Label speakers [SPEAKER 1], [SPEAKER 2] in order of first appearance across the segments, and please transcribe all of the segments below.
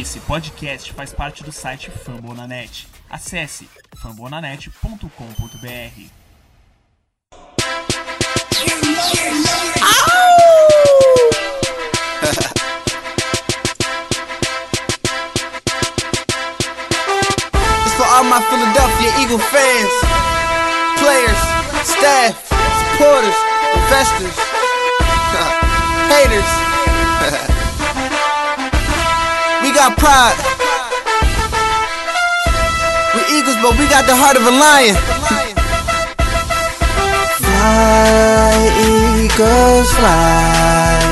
[SPEAKER 1] Esse podcast faz parte do site Fambonanet. Acesse fambonanet.com.br.
[SPEAKER 2] For all my Philadelphia Eagle fans, players, staff, supporters, investors, haters. Got pride. We Eagles, but we got the heart of a lion. Fly, Eagles, fly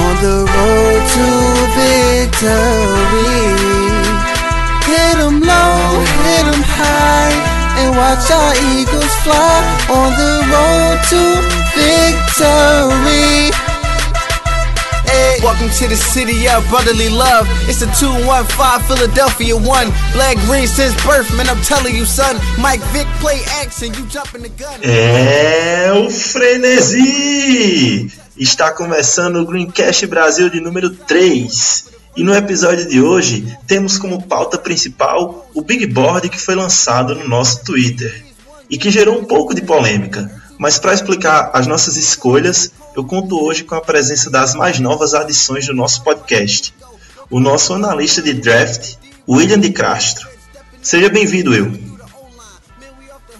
[SPEAKER 2] on the road to victory. Hit 'em low, hit 'em high, and watch our eagles fly on the road to victory. Welcome to the city of brotherly love. It's the 215 Philadelphia 1. Black green since birth, man. I'm telling you, son. Mike Vick play you the gun.
[SPEAKER 3] É o Frenesi! Está começando o Greencast Brasil de número 3. E no episódio de hoje temos como pauta principal o Big Board que foi lançado no nosso Twitter e que gerou um pouco de polêmica. Mas para explicar as nossas escolhas, eu conto hoje com a presença das mais novas adições do nosso podcast. O nosso analista de draft, William de Castro. Seja bem-vindo, Will.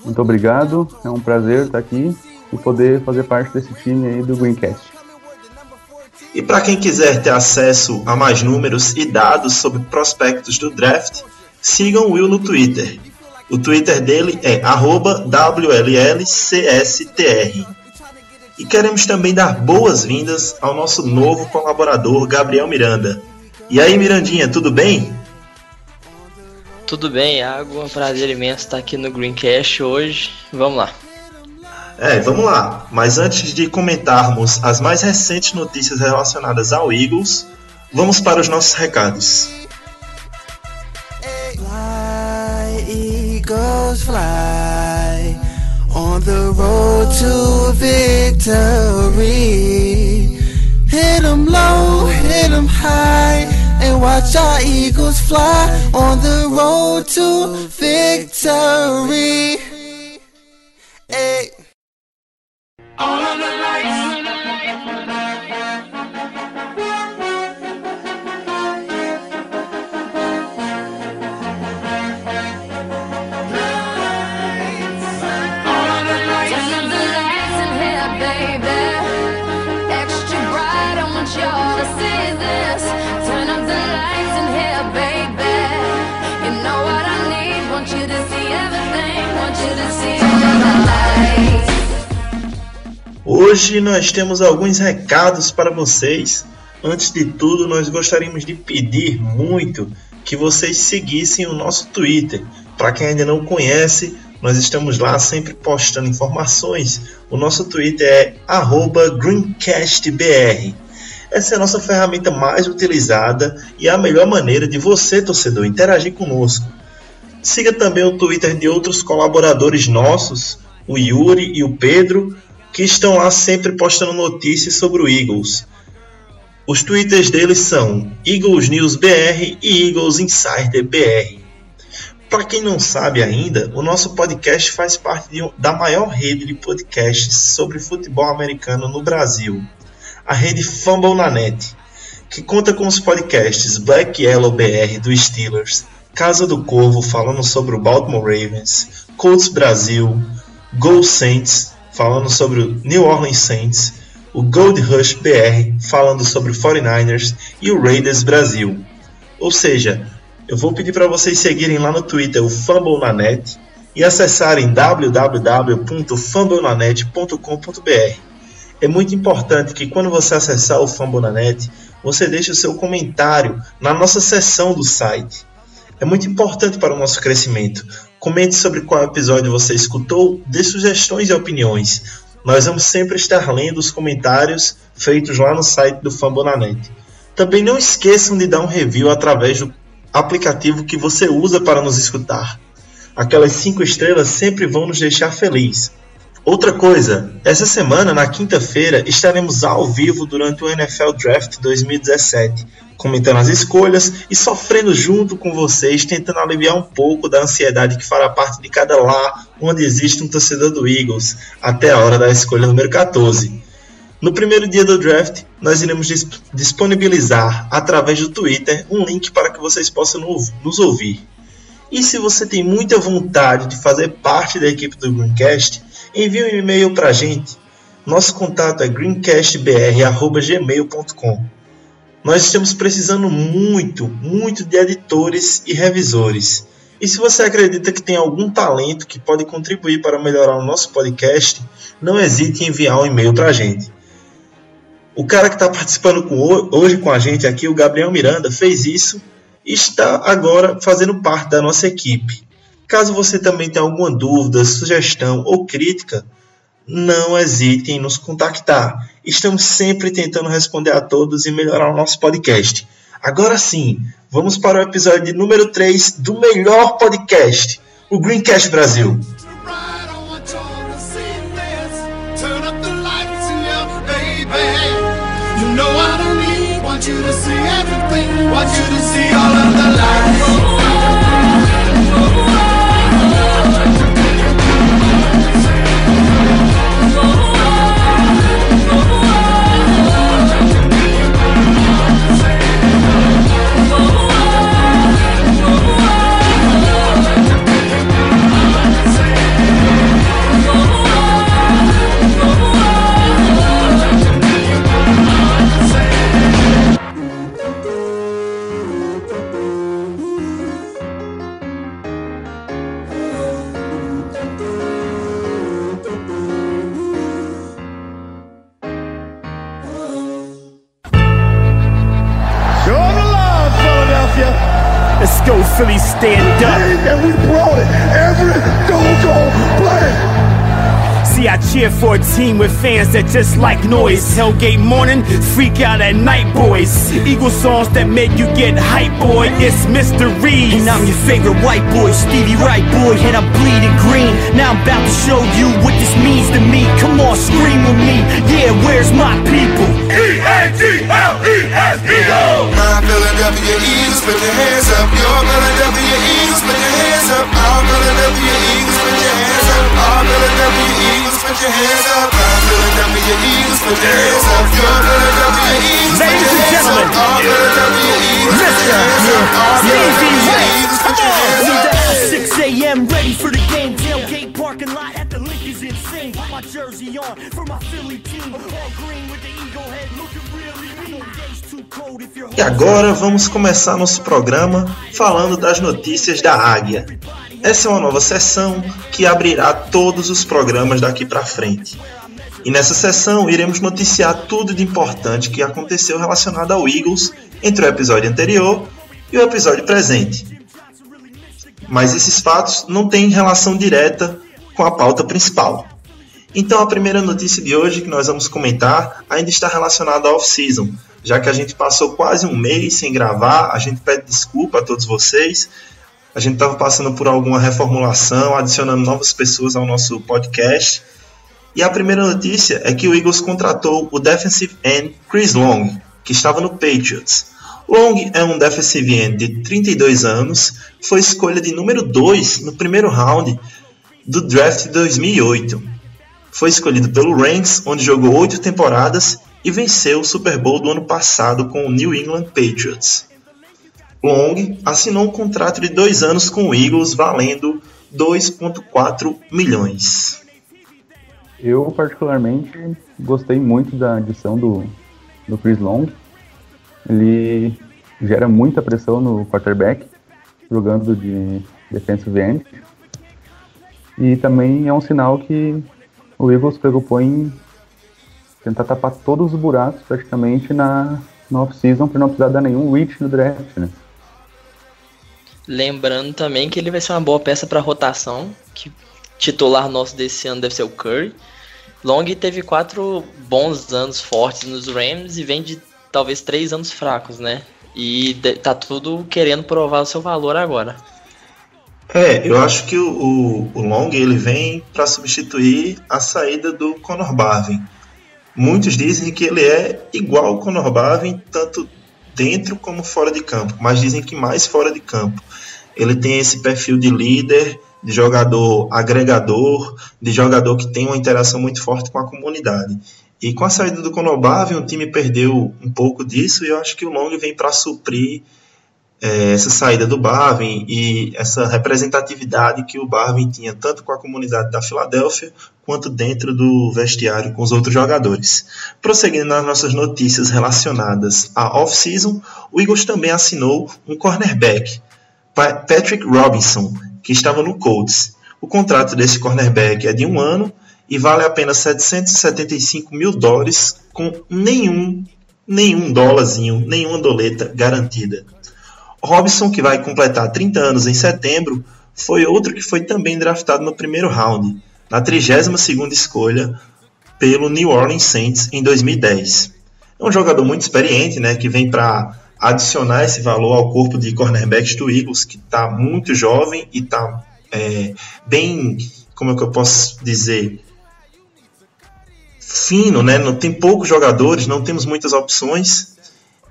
[SPEAKER 4] Muito obrigado, é um prazer estar aqui e poder fazer parte desse time aí do Greencast.
[SPEAKER 3] E para quem quiser ter acesso a mais números e dados sobre prospectos do draft, sigam o Will no Twitter. O Twitter dele é WLLCSTR. E queremos também dar boas-vindas ao nosso novo colaborador, Gabriel Miranda. E aí, Mirandinha, tudo bem?
[SPEAKER 5] Tudo bem, Iago. É um prazer imenso estar aqui no Greencast hoje. Vamos lá.
[SPEAKER 3] É, vamos lá. Mas antes de comentarmos as mais recentes notícias relacionadas ao Eagles, vamos para os nossos recados.
[SPEAKER 2] Fly, Eagles, fly on the road to victory. Hit 'em low, hit 'em high, and watch our Eagles fly on the road to victory. Hey.
[SPEAKER 6] Turn
[SPEAKER 3] Hoje nós temos alguns recados para vocês. Antes de tudo, nós gostaríamos de pedir muito que vocês seguissem o nosso Twitter. Para quem ainda não conhece, nós estamos lá sempre postando informações. O nosso Twitter é @greencastbr. Essa é a nossa ferramenta mais utilizada e a melhor maneira de você, torcedor, interagir conosco. Siga também o Twitter de outros colaboradores nossos, o Yuri e o Pedro, que estão lá sempre postando notícias sobre o Eagles. Os twitters deles são Eagles News BR e Eagles Insider BR. Para quem não sabe ainda, o nosso podcast faz parte de da maior rede de podcasts sobre futebol americano no Brasil, a rede Fumble na Net, que conta com os podcasts Black Yellow BR do Steelers, Casa do Corvo falando sobre o Baltimore Ravens, Colts Brasil, Go Saints falando sobre o New Orleans Saints, o Gold Rush BR falando sobre o 49ers e o Raiders Brasil. Ou seja, eu vou pedir para vocês seguirem lá no Twitter o Fumble na Net e acessarem www.fumblenanet.com.br. É muito importante que quando você acessar o Fambonanet, você deixe o seu comentário na nossa seção do site. É muito importante para o nosso crescimento. Comente sobre qual episódio você escutou, dê sugestões e opiniões. Nós vamos sempre estar lendo os comentários feitos lá no site do Fambonanet. Também não esqueçam de dar um review através do aplicativo que você usa para nos escutar. Aquelas 5 estrelas sempre vão nos deixar felizes. Outra coisa, essa semana, na quinta-feira, estaremos ao vivo durante o NFL Draft 2017, comentando as escolhas e sofrendo junto com vocês, tentando aliviar um pouco da ansiedade que fará parte de cada lá onde existe um torcedor do Eagles, até a hora da escolha número 14. No primeiro dia do draft, nós iremos disponibilizar através do Twitter um link para que vocês possam nos ouvir. E se você tem muita vontade de fazer parte da equipe do Greencast, envie um e-mail para a gente. Nosso contato é greencastbr.gmail.com. Nós estamos precisando muito, muito de editores e revisores. E se você acredita que tem algum talento que pode contribuir para melhorar o nosso podcast, não hesite em enviar um e-mail para a gente. O cara que está participando com, hoje com a gente aqui, o Gabriel Miranda, fez isso e está agora fazendo parte da nossa equipe. Caso você também tenha alguma dúvida, sugestão ou crítica, não hesite em nos contactar. Estamos sempre tentando responder a todos e melhorar o nosso podcast. Agora sim, vamos para o episódio número 3 do melhor podcast, o Greencast Brasil. you to
[SPEAKER 7] Philly stand up. And we brought it every play. See, I cheer for a team with fans that just like noise. Hellgate morning, freak out at night, boys. Eagle songs that make you get hype, boy. It's Mr. Reed. And I'm your favorite white boy, Stevie Wright, boy. And I'm bleeding green. Now I'm about to show you what this means to me. Come on, scream with me. Yeah, where's my people? E-A-G-L-E-S, Eagle! My Philadelphia Eagles, put your hands up. Your Philadelphia Eagles, put your hands up. Our Philadelphia Eagles, put your hands up. Our Philadelphia Eagles. Put your hands up. Put your hands up. Your Philadelphia Eagles, Ladies and gentlemen, Philadelphia Eagles, Mr. Stevie Ray. Come on. 6 a.m. ready for the game. Tailgate parking lot at the insane. Put my jersey on for my Philly team. All green with the eagle head looking really mean.
[SPEAKER 3] E agora vamos começar nosso programa falando das notícias da Águia. Essa é uma nova sessão que abrirá todos os programas daqui para frente. E nessa sessão iremos noticiar tudo de importante que aconteceu relacionado ao Eagles entre o episódio anterior e o episódio presente. Mas esses fatos não têm relação direta com a pauta principal. Então a primeira notícia de hoje que nós vamos comentar ainda está relacionada à off-season, já que a gente passou quase um mês sem gravar, a gente pede desculpa a todos vocês, a gente estava passando por alguma reformulação, adicionando novas pessoas ao nosso podcast. E a primeira notícia é que o Eagles contratou o defensive end Chris Long, que estava no Patriots. Long é um defensive end de 32 anos, foi escolha de número 2 no primeiro round do draft de 2008. Foi escolhido pelo Rams, onde jogou oito temporadas e venceu o Super Bowl do ano passado com o New England Patriots. Long assinou um contrato de dois anos com o Eagles valendo 2,4 milhões.
[SPEAKER 4] Eu, particularmente, gostei muito da adição do, do Chris Long. Ele gera muita pressão no quarterback, jogando de defensive end. E também é um sinal que o Eagles preocupou em tentar tapar todos os buracos praticamente na, na off-season para não precisar dar nenhum reach no draft, né?
[SPEAKER 5] Lembrando também que ele vai ser uma boa peça para rotação, que titular nosso desse ano deve ser o Curry. Long teve quatro bons anos fortes nos Rams e vem de talvez três anos fracos, né? E tá tudo querendo provar o seu valor agora.
[SPEAKER 3] É, eu acho que o, o, Long ele vem para substituir a saída do Conor Barvin. Muitos dizem que ele é igual ao Conor Barvin, tanto dentro como fora de campo, mas dizem que mais fora de campo. Ele tem esse perfil de líder, de jogador agregador, de jogador que tem uma interação muito forte com a comunidade. E com a saída do Conor Barvin, o time perdeu um pouco disso e eu acho que o Long vem para suprir é, essa saída do Barvin e essa representatividade que o Barvin tinha tanto com a comunidade da Filadélfia quanto dentro do vestiário com os outros jogadores. Prosseguindo nas nossas notícias relacionadas à off-season, o Eagles também assinou um cornerback, Patrick Robinson, que estava no Colts. O contrato desse cornerback é de um ano e vale apenas 775 mil dólares, com nenhum, nenhum dólarzinho, nenhuma doleta garantida. Robson, que vai completar 30 anos em setembro, foi outro que foi também draftado no primeiro round, na 32ª escolha pelo New Orleans Saints em 2010. É um jogador muito experiente, né, que vem para adicionar esse valor ao corpo de cornerbacks do Eagles, que está muito jovem e está é, bem, como é que eu posso dizer, fino, né? Não tem poucos jogadores, não temos muitas opções.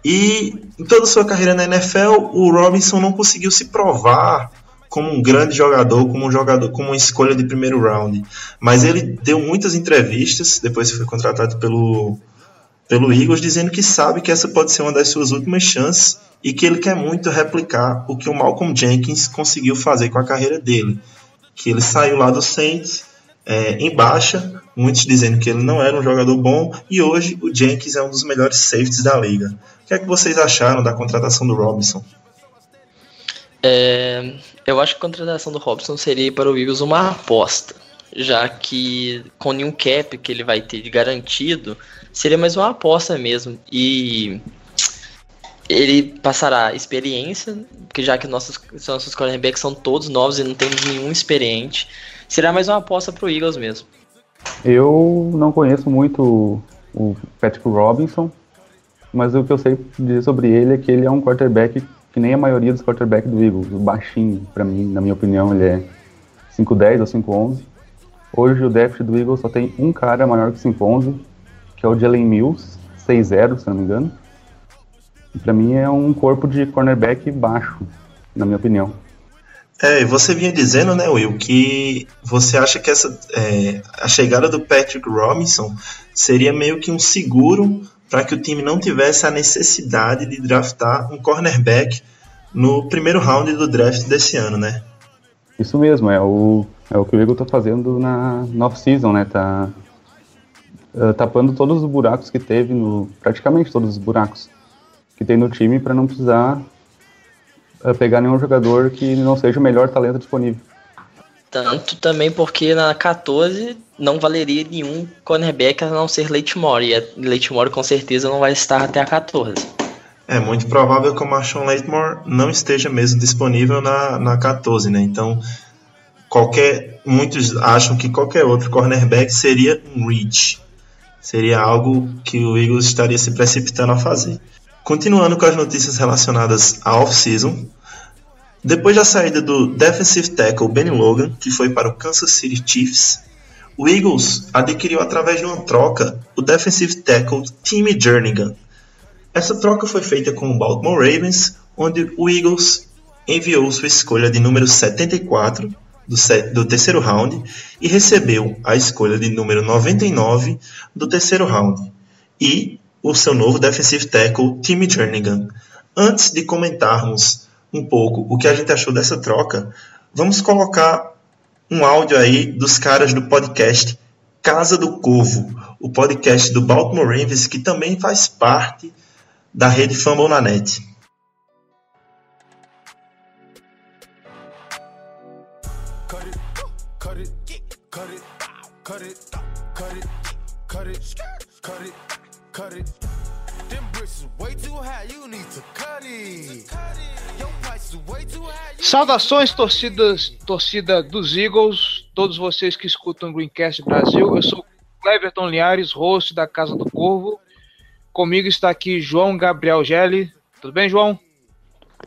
[SPEAKER 3] E em toda a sua carreira na NFL, o Robinson não conseguiu se provar como um grande jogador, como um jogador, como uma escolha de primeiro round. Mas ele deu muitas entrevistas depois que foi contratado pelo pelo Eagles, dizendo que sabe que essa pode ser uma das suas últimas chances e que ele quer muito replicar o que o Malcolm Jenkins conseguiu fazer com a carreira dele. Que ele saiu lá do Saints é, em baixa, muitos dizendo que ele não era um jogador bom, e hoje o Jenkins é um dos melhores safeties da liga. O que é que vocês acharam da contratação do Robinson?
[SPEAKER 5] É, eu acho que a contratação do Robson seria para o Eagles uma aposta, já que com nenhum cap que ele vai ter de garantido, seria mais uma aposta mesmo. E ele passará experiência, porque já que nossos, nossos cornerbacks são todos novos e não temos nenhum experiente, será mais uma aposta para o Eagles mesmo.
[SPEAKER 4] Eu não conheço muito o Patrick Robinson, mas o que eu sei dizer sobre ele é que ele é um quarterback que nem a maioria dos quarterbacks do Eagles, baixinho, para mim, na minha opinião, ele é 5'10 ou 5'11. Hoje o déficit do Eagles só tem um cara maior que 5'11, que é o Jalen Mills, 6'0, se não me engano. E pra mim é um corpo de cornerback baixo, na minha opinião.
[SPEAKER 3] É, você vinha dizendo, né, Will, que você acha que essa é, a chegada do Patrick Robinson seria meio que um seguro para que o time não tivesse a necessidade de draftar um cornerback no primeiro round do draft desse ano, né?
[SPEAKER 4] Isso mesmo, é o, é o que o Eagle tá fazendo na, na off-season, né? Tá uh, tapando todos os buracos que teve no. praticamente todos os buracos que tem no time para não precisar uh, pegar nenhum jogador que não seja o melhor talento disponível.
[SPEAKER 5] Tanto também porque na 14 não valeria nenhum cornerback a não ser Leighton E a com certeza não vai estar até a 14.
[SPEAKER 3] É muito provável que o Marshawn Leighton não esteja mesmo disponível na, na 14, né? Então, qualquer muitos acham que qualquer outro cornerback seria um reach. Seria algo que o Eagles estaria se precipitando a fazer. Continuando com as notícias relacionadas à off-season, depois da saída do defensive tackle Benny Logan, que foi para o Kansas City Chiefs, o Eagles adquiriu através de uma troca o defensive tackle Timmy Jernigan. Essa troca foi feita com o Baltimore Ravens, onde o Eagles enviou sua escolha de número 74 do, do terceiro round e recebeu a escolha de número 99 do terceiro round e o seu novo defensive tackle Timmy Jernigan. Antes de comentarmos um pouco o que a gente achou dessa troca, vamos colocar um áudio aí dos caras do podcast Casa do Corvo, o podcast do Baltimore Ravens que também faz parte da rede Fumble na net.
[SPEAKER 8] Saudações, torcidas, torcida dos Eagles, todos vocês que escutam o Greencast Brasil. Eu sou Cleverton Liares, host da Casa do Corvo. Comigo está aqui João Gabriel Gelli. Tudo bem, João?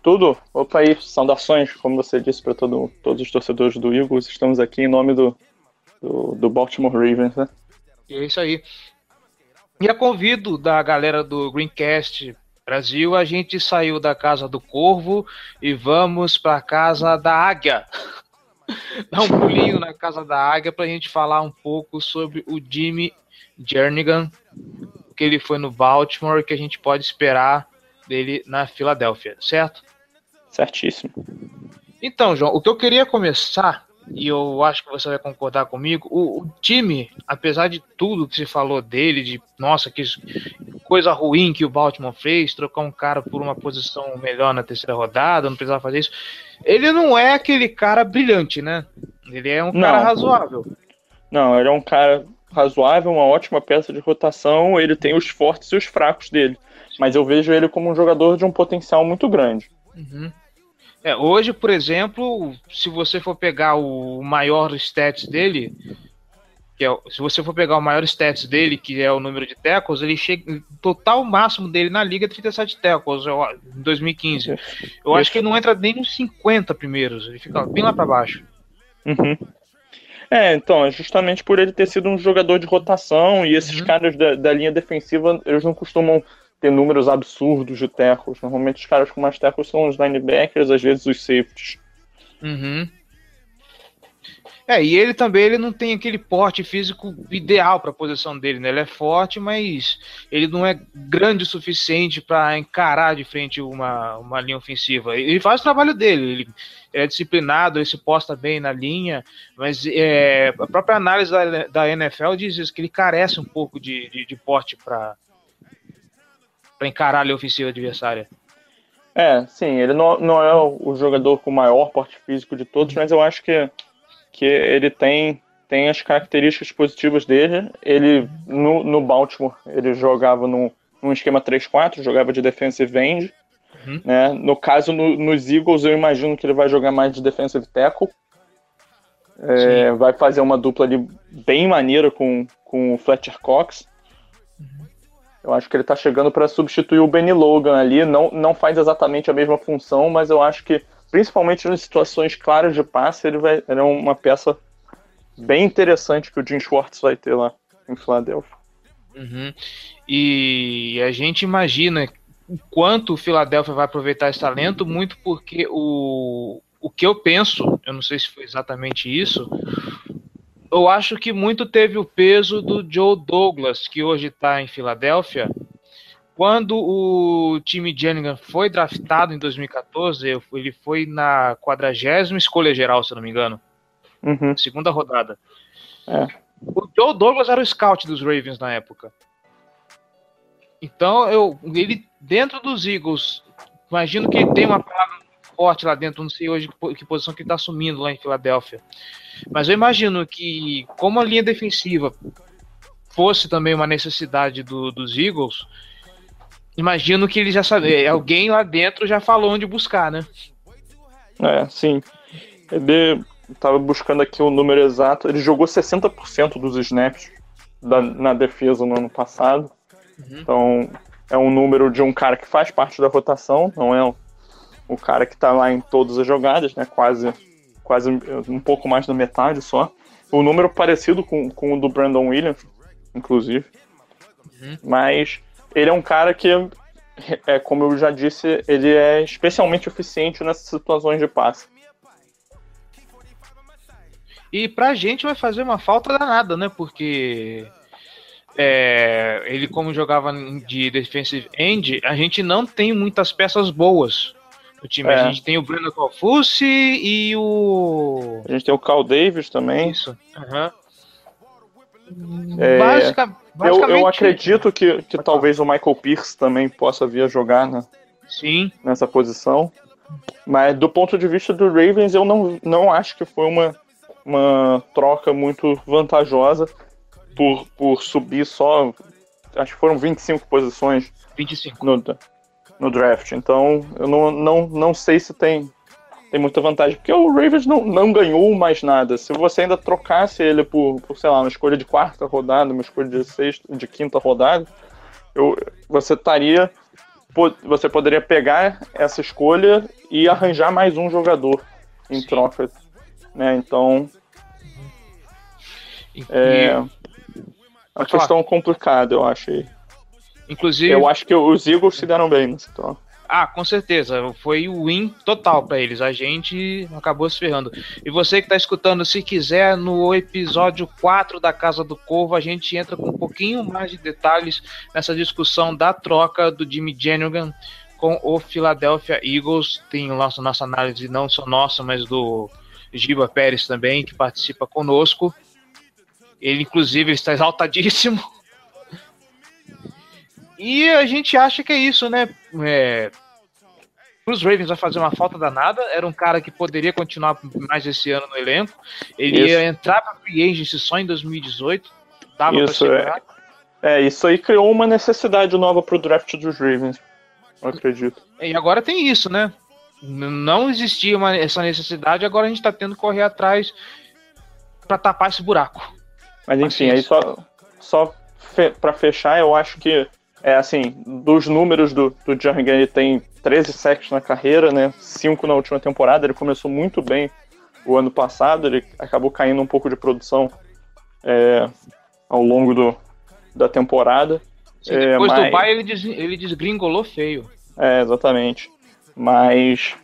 [SPEAKER 9] Tudo? Opa aí, saudações, como você disse para todo, todos os torcedores do Eagles, estamos aqui em nome do, do, do Baltimore Ravens, né?
[SPEAKER 8] E é isso aí. E a convido da galera do Greencast Brasil, a gente saiu da casa do Corvo e vamos para a casa da Águia. Dá um pulinho na casa da Águia para a gente falar um pouco sobre o Jimmy Jernigan, que ele foi no Baltimore, que a gente pode esperar dele na Filadélfia, certo?
[SPEAKER 9] Certíssimo.
[SPEAKER 8] Então, João, o que eu queria começar, e eu acho que você vai concordar comigo, o, o time, apesar de tudo que se falou dele, de nossa, que coisa ruim que o Baltimore fez, trocar um cara por uma posição melhor na terceira rodada, não precisava fazer isso. Ele não é aquele cara brilhante, né? Ele é um cara
[SPEAKER 9] Não.
[SPEAKER 8] razoável.
[SPEAKER 9] Não, ele é um cara razoável, uma ótima peça de rotação, ele tem os fortes e os fracos dele. Mas eu vejo ele como um jogador de um potencial muito grande.
[SPEAKER 8] Uhum. É, hoje, por exemplo, se você for pegar o maior stats dele, que é, se você for pegar o maior stats dele, que é o número de tackles, ele chega, o total máximo dele na liga é 37 tackles eu em 2015. Eu acho que ele não entra nem nos 50 primeiros, ele fica bem lá pra baixo.
[SPEAKER 9] Uhum. É, então, é justamente por ele ter sido um jogador de rotação e esses
[SPEAKER 8] Uhum.
[SPEAKER 9] caras da, da linha defensiva, eles não costumam ter números absurdos de tackles. Normalmente os caras com mais tackles são os linebackers, às vezes os safeties.
[SPEAKER 8] Uhum. É, e ele também ele não tem aquele porte físico ideal para a posição dele, né? Ele é forte, mas ele não é grande o suficiente para encarar de frente uma, uma linha ofensiva. Ele faz o trabalho dele, ele é disciplinado, ele se posta bem na linha, mas é, a própria análise da, da NFL diz isso, que ele carece um pouco de, de, de porte para encarar a ofensiva adversária.
[SPEAKER 9] É, sim, ele não, não é o jogador com o maior porte físico de todos, mas eu acho que, que ele tem, tem as características positivas dele. Ele, no, no Baltimore, ele jogava num, num esquema 3-4, jogava de defensive end.
[SPEAKER 8] Uhum.
[SPEAKER 9] Né? No caso, no- nos Eagles, eu imagino que ele vai jogar mais de defensive tackle. É, vai fazer uma dupla ali bem maneira com, com o Fletcher Cox. Eu acho que ele tá chegando para substituir o Benny Logan ali. Não, não faz exatamente a mesma função, mas eu acho que, principalmente nas situações claras de passe, ele, vai, ele é uma peça bem interessante que o Jim Schwartz vai ter lá em Filadélfia.
[SPEAKER 8] Uhum. E a gente imagina o quanto o Philadelphia vai aproveitar esse talento, muito porque o, o que eu penso, eu não sei se foi exatamente isso, eu acho que muito teve o peso do Joe Douglas, que hoje está em Filadélfia. Quando o time Jennigan foi draftado em 2014, ele foi na quadragésima escolha geral, se não me engano,
[SPEAKER 9] Uhum.
[SPEAKER 8] segunda rodada.
[SPEAKER 9] É.
[SPEAKER 8] O Joe Douglas era o scout dos Ravens na época. Então, eu, ele dentro dos Eagles, imagino que ele tem uma palavra forte lá dentro, não sei hoje que po- que posição que ele está assumindo lá em Filadélfia. Mas eu imagino que, como a linha defensiva fosse também uma necessidade do- dos Eagles, imagino que ele já sabe, alguém lá dentro já falou onde buscar, né?
[SPEAKER 9] É, sim. Ele tava buscando aqui o número exato. Ele jogou 60% dos snaps da- na defesa no ano passado. Então, é um número de um cara que faz parte da rotação, não é o, cara que tá lá em todas as jogadas, né? Quase, quase um pouco mais da metade só. O número parecido com, com o do Brandon Williams, inclusive. Mas ele é um cara que, é, como eu já disse, ele é especialmente eficiente nessas situações de passe.
[SPEAKER 8] E pra gente vai fazer uma falta danada, né? Porque é, ele, como jogava de defensive end, a gente não tem muitas peças boas no time.
[SPEAKER 9] É.
[SPEAKER 8] A gente tem o Breno Calfucci e o.
[SPEAKER 9] A gente tem o Cal Davis também.
[SPEAKER 8] Isso. aham.
[SPEAKER 9] É,
[SPEAKER 8] Basica-
[SPEAKER 9] Eu,
[SPEAKER 8] basicamente.
[SPEAKER 9] eu acredito que, que talvez o Michael Pierce também possa vir a jogar né,
[SPEAKER 8] Sim.
[SPEAKER 9] nessa posição. Mas do ponto de vista do Ravens, eu não, não acho que foi uma, uma troca muito vantajosa por, por subir só. Acho que foram 25 posições
[SPEAKER 8] 25.
[SPEAKER 9] no, no draft. Então eu não, não, não sei se tem, tem muita vantagem. Porque o Ravens não, não ganhou mais nada. Se você ainda trocasse ele por, por, sei lá, uma escolha de quarta rodada, uma escolha de sexta, de quinta rodada, eu, você estaria você poderia pegar essa escolha e arranjar mais um jogador em troca. Né? Então,
[SPEAKER 8] E-
[SPEAKER 9] é uma
[SPEAKER 8] Pode falar.
[SPEAKER 9] questão complicada, eu acho.
[SPEAKER 8] Inclusive,
[SPEAKER 9] Eu acho que os Eagles se deram bem nessa troca.
[SPEAKER 8] Ah, com certeza. Foi o win total pra eles. A gente acabou se ferrando. E você que tá escutando, se quiser, no episódio 4 da Casa do Corvo, a gente entra com um pouquinho mais de detalhes nessa discussão da troca do Jimmy Jenigan com o Philadelphia Eagles. Tem o nosso, nossa análise, não só nossa, mas do Giba Pérez também, que participa conosco. Ele, inclusive, está exaltadíssimo. E a gente acha que é isso, né? É, os Ravens vai fazer uma falta danada. Era um cara que poderia continuar mais esse ano no elenco. Ele
[SPEAKER 9] Isso.
[SPEAKER 8] ia entrar para free agency só em 2018. Dava
[SPEAKER 9] Isso,
[SPEAKER 8] segurar.
[SPEAKER 9] É, isso aí criou uma necessidade nova pro draft dos Ravens. Eu acredito.
[SPEAKER 8] E agora tem isso, né? Não existia uma- essa necessidade, agora a gente tá tendo que correr atrás para tapar esse buraco.
[SPEAKER 9] Mas enfim, aí só, só fe, para fechar, eu acho que é assim, dos números do, do Jernigan, ele tem 13 sacks na carreira, né? 5 na última temporada. Ele começou muito bem o ano passado, ele acabou caindo um pouco de produção é, ao longo do, da temporada.
[SPEAKER 8] Sim,
[SPEAKER 9] É,
[SPEAKER 8] depois do
[SPEAKER 9] mas-
[SPEAKER 8] bye ele, des, ele desgringolou feio.
[SPEAKER 9] É, exatamente. Mas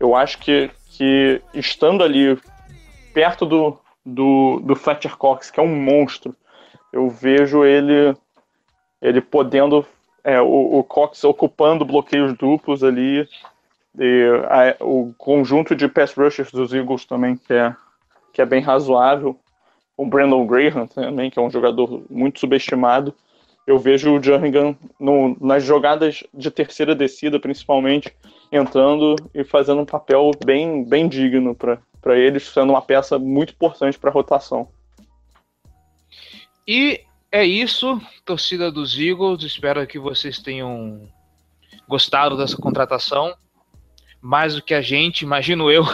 [SPEAKER 9] eu acho que, que estando ali perto do, do, do Fletcher Cox, que é um monstro, eu vejo ele ele podendo é, o, o Cox ocupando bloqueios duplos ali e a- o conjunto de pass rushers dos Eagles também que é que é bem razoável o Brandon Graham também que é um jogador muito subestimado eu vejo o Jernigan nas jogadas de terceira descida, principalmente, entrando e fazendo um papel bem, bem digno para eles, sendo uma peça muito importante para a rotação.
[SPEAKER 8] E é isso, torcida dos Eagles. Espero que vocês tenham gostado dessa contratação. Mais do que a gente, imagino eu.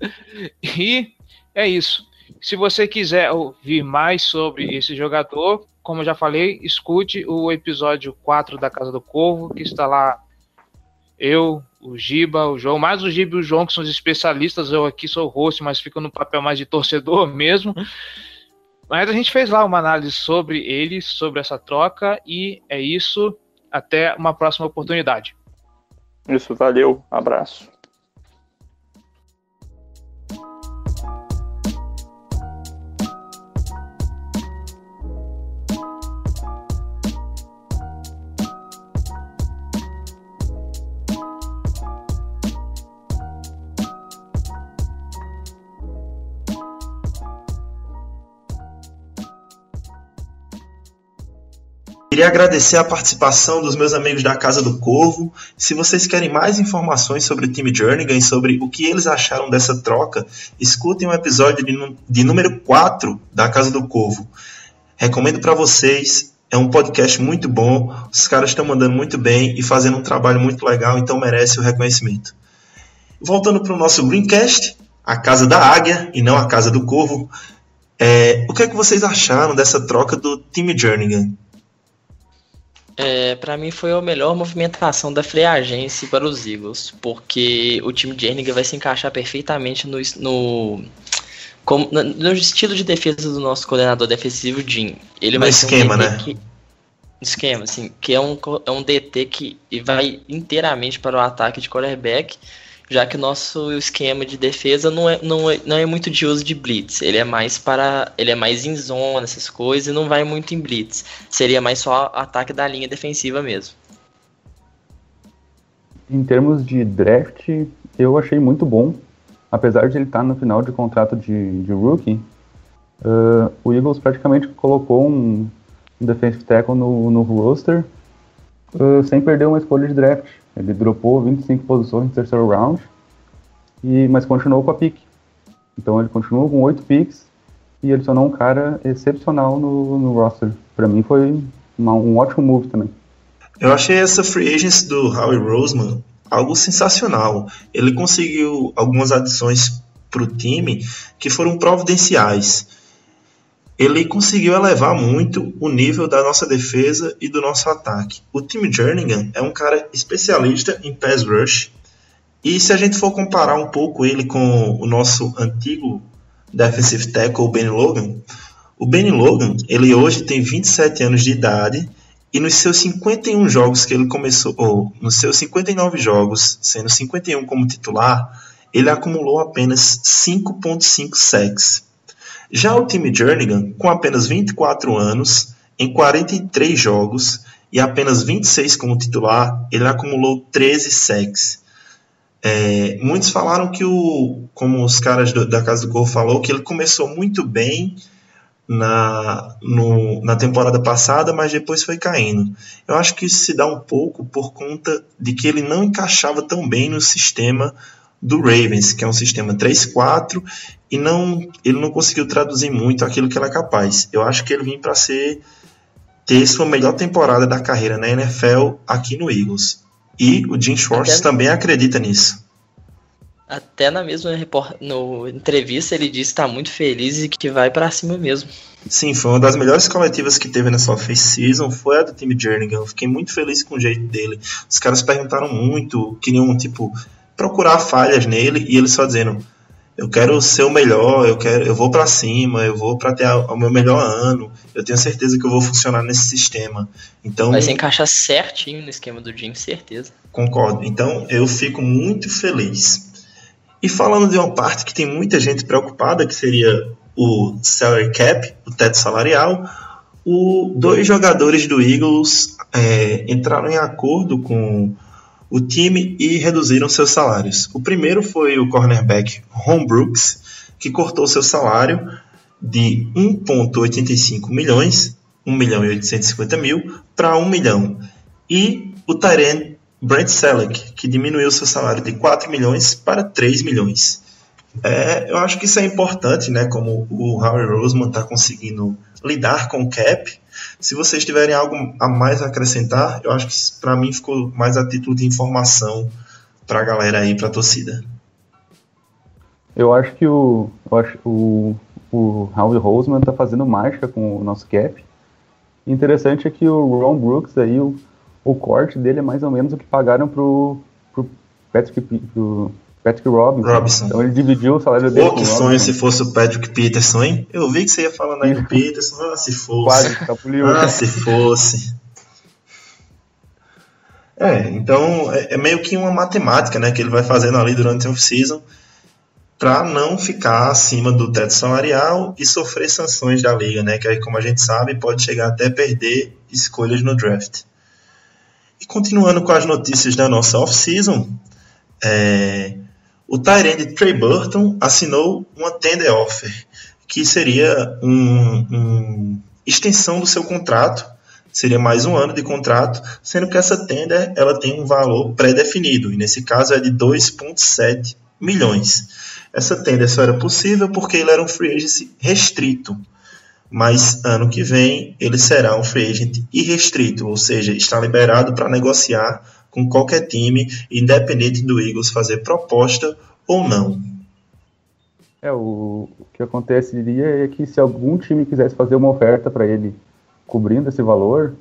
[SPEAKER 8] e é isso. Se você quiser ouvir mais sobre esse jogador, como eu já falei, escute o episódio 4 da Casa do Corvo, que está lá eu, o Giba, o João, mais o Giba e o João, que são os especialistas. Eu aqui sou o host, mas fico no papel mais de torcedor mesmo. Mas a gente fez lá uma análise sobre ele, sobre essa troca, e é isso. Até uma próxima oportunidade.
[SPEAKER 9] Isso, valeu, abraço.
[SPEAKER 3] Queria agradecer a participação dos meus amigos da Casa do Corvo. Se vocês querem mais informações sobre o time Jernigan e sobre o que eles acharam dessa troca, escutem o episódio de, de número 4 da Casa do Corvo. Recomendo para vocês. É um podcast muito bom. Os caras estão mandando muito bem e fazendo um trabalho muito legal, então merece o reconhecimento. Voltando para o nosso Greencast, a Casa da Águia e não a Casa do Corvo. É, o que é que vocês acharam dessa troca do time Jernigan?
[SPEAKER 5] É, para mim foi a melhor movimentação da free agency para os Eagles, porque o time de Jernigan vai se encaixar perfeitamente no, no, como- no, estilo de defesa do nosso coordenador defensivo, Jim. Ele
[SPEAKER 3] No
[SPEAKER 5] vai um
[SPEAKER 3] esquema,
[SPEAKER 5] DT
[SPEAKER 3] né?
[SPEAKER 5] que- esquema, assim, que é um, é um DT que vai inteiramente para o ataque de quarterback, já que o nosso esquema de defesa não é, não é, não é muito de uso de blitz, ele é mais para ele é mais em zona, essas coisas, e não vai muito em blitz. Seria mais só ataque da linha defensiva mesmo.
[SPEAKER 4] Em termos de draft, eu achei muito bom. Apesar de ele estar no final de contrato de, de rookie, uh, o Eagles praticamente colocou um, defensive tackle no, no roster uh, sem perder uma escolha de draft. Ele dropou 25 posições no terceiro round, e, mas continuou com a pick. Então ele continuou com 8 picks e adicionou um cara excepcional no, no roster. Para mim foi uma- um ótimo move também.
[SPEAKER 3] Eu achei essa free agency do Howie Roseman algo sensacional. Ele conseguiu algumas adições para o time que foram providenciais. Ele conseguiu elevar muito o nível da nossa defesa e do nosso ataque. O Tim Jerningham é um cara especialista em pass rush, e se a gente for comparar um pouco ele com o nosso antigo defensive tackle, o Ben Logan, o Ben Logan, ele hoje tem 27 anos de idade e nos seus 51 jogos que ele começou, ou nos seus 59 jogos, sendo 51 como titular, ele acumulou apenas 5.5 sacks. Já o time Jernigan, com apenas 24 anos, em 43 jogos e apenas 26 como titular, ele acumulou 13 sacks. É, muitos falaram que o, como os caras do, da Casa do Gol falou, que ele começou muito bem na, no, na temporada passada, mas depois foi caindo. Eu acho que isso se dá um pouco por conta de que ele não encaixava tão bem no sistema do Ravens, que é um sistema 3-4, e não, ele não conseguiu traduzir muito aquilo que ele é capaz. Eu acho que ele vinha para ser ter sua melhor temporada da carreira na NFL aqui no Eagles. E o Jim Schwartz Até... também acredita nisso.
[SPEAKER 5] Até na mesma no entrevista ele disse que está muito feliz e que vai para cima mesmo.
[SPEAKER 3] Sim, foi uma das melhores coletivas que teve nessa off-season, foi a do time Jernigan. Fiquei muito feliz com o jeito dele. Os caras perguntaram muito, queriam, tipo, procurar falhas nele e ele só dizendo: eu quero ser o melhor, eu quero, eu vou para cima, eu vou para ter o meu melhor ano. Eu tenho certeza que eu vou funcionar nesse sistema. Então
[SPEAKER 5] vai se encaixar certinho no esquema do Jim, certeza.
[SPEAKER 3] Concordo. Então eu fico muito feliz. E falando de uma parte que tem muita gente preocupada, que seria o salary cap, o teto salarial, o, dois jogadores do Eagles é, entraram em acordo com o time e reduziram seus salários. O primeiro foi o cornerback Ron Brooks, que cortou seu salário de 1,85 milhões, 1 milhão e 850 mil, para 1 milhão. E o Tyrant Brent Selleck, que diminuiu seu salário de 4 milhões para 3 milhões. É, eu acho que isso é importante, né? Como o Harry Roseman está conseguindo lidar com o cap. Se vocês tiverem algo a mais a acrescentar, eu acho que para mim ficou mais a título de informação para a galera aí, para a torcida.
[SPEAKER 4] Eu acho que o, acho, o, o Howie Roseman está fazendo mágica com o nosso cap. Interessante é que o Ron Brooks aí, o, o corte dele é mais ou menos o que pagaram pro, pro Patrick, Patrick Robinson.
[SPEAKER 3] Robinson.
[SPEAKER 4] Então ele dividiu o salário dele.
[SPEAKER 3] Pô, que sonho se fosse o Patrick Peterson, hein? Eu vi que você ia falando aí do Peterson. Ah, se fosse.
[SPEAKER 4] Quase, capuliu.
[SPEAKER 3] Ah, se fosse. É, então é, é, meio que uma matemática, né, que ele vai fazendo ali durante a off-season para não ficar acima do teto salarial e sofrer sanções da liga, né, que aí, como a gente sabe, pode chegar até perder escolhas no draft. E continuando com as notícias da nossa off-season, é, o Tyrande Trey Burton assinou uma tender offer, que seria uma um extensão do seu contrato, seria mais um ano de contrato, sendo que essa tender ela tem um valor pré-definido, e nesse caso é de 2,7 milhões. Essa tender só era possível porque ele era um free agent restrito, mas ano que vem ele será um free agent irrestrito, ou seja, está liberado para negociar com qualquer time, independente do Eagles fazer proposta ou não.
[SPEAKER 4] É, o, o que aconteceria é que se algum time quisesse fazer uma oferta para ele cobrindo esse valor,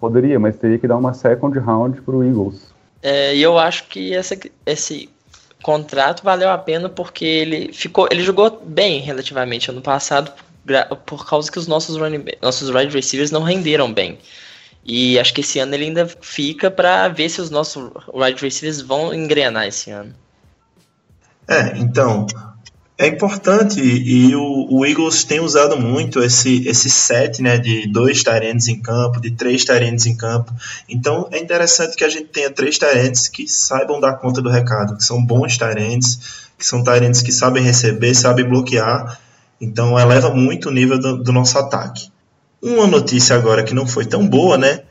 [SPEAKER 4] poderia, mas teria que dar uma second round para o Eagles.
[SPEAKER 5] É, e eu acho que essa, esse contrato valeu a pena porque ele ficou, ele jogou bem relativamente ano passado por causa que os nossos running, nossos wide receivers não renderam bem. E acho que esse ano ele ainda fica para ver se os nossos wide receivers vão engrenar esse ano.
[SPEAKER 3] É, então, é importante e o, o, Eagles tem usado muito esse, esse set né, de dois talentos em campo, de três talentos em campo. Então é interessante que a gente tenha três talentos que saibam dar conta do recado, que são bons talentos, que são talentos que sabem receber, sabem bloquear. Então eleva muito o nível do, do nosso ataque. Uma notícia agora que não foi tão boa, né?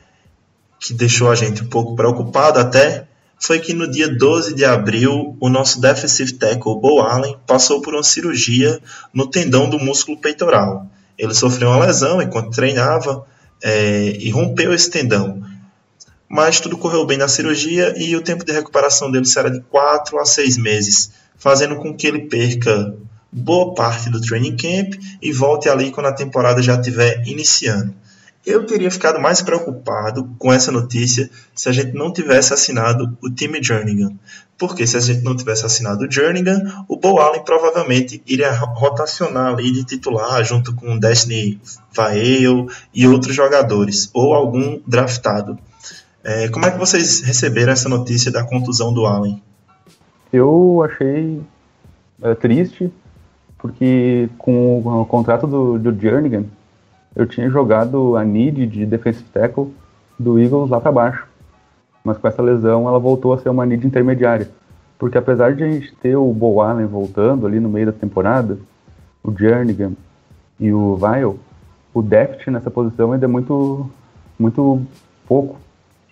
[SPEAKER 3] Que deixou a gente um pouco preocupado até, foi que no dia 12 de abril, o nosso defensive tackle, Bo Allen, passou por uma cirurgia no tendão do músculo peitoral. Ele sofreu uma lesão enquanto treinava é, e rompeu esse tendão. Mas tudo correu bem na cirurgia e o tempo de recuperação dele será de 4 a 6 meses, fazendo com que ele perca boa parte do training camp e volte ali quando a temporada já estiver iniciando. Eu teria ficado mais preocupado com essa notícia se a gente não tivesse assinado o time Jerningham. Porque se a gente não tivesse assinado o Jerningham, o Bo Allen provavelmente iria rotacionar ali de titular junto com o Destiny Vail e outros jogadores, ou algum draftado. É, como é que vocês receberam essa notícia da contusão do Allen?
[SPEAKER 4] Eu achei é, triste, porque com o, contrato do, do Jernigan, eu tinha jogado a need de defensive tackle do Eagles lá para baixo. Mas com essa lesão ela voltou a ser uma need intermediária. Porque apesar de a gente ter o Bo Allen voltando ali no meio da temporada, o Jernigan e o Vile, o depth nessa posição ainda é muito, muito pouco.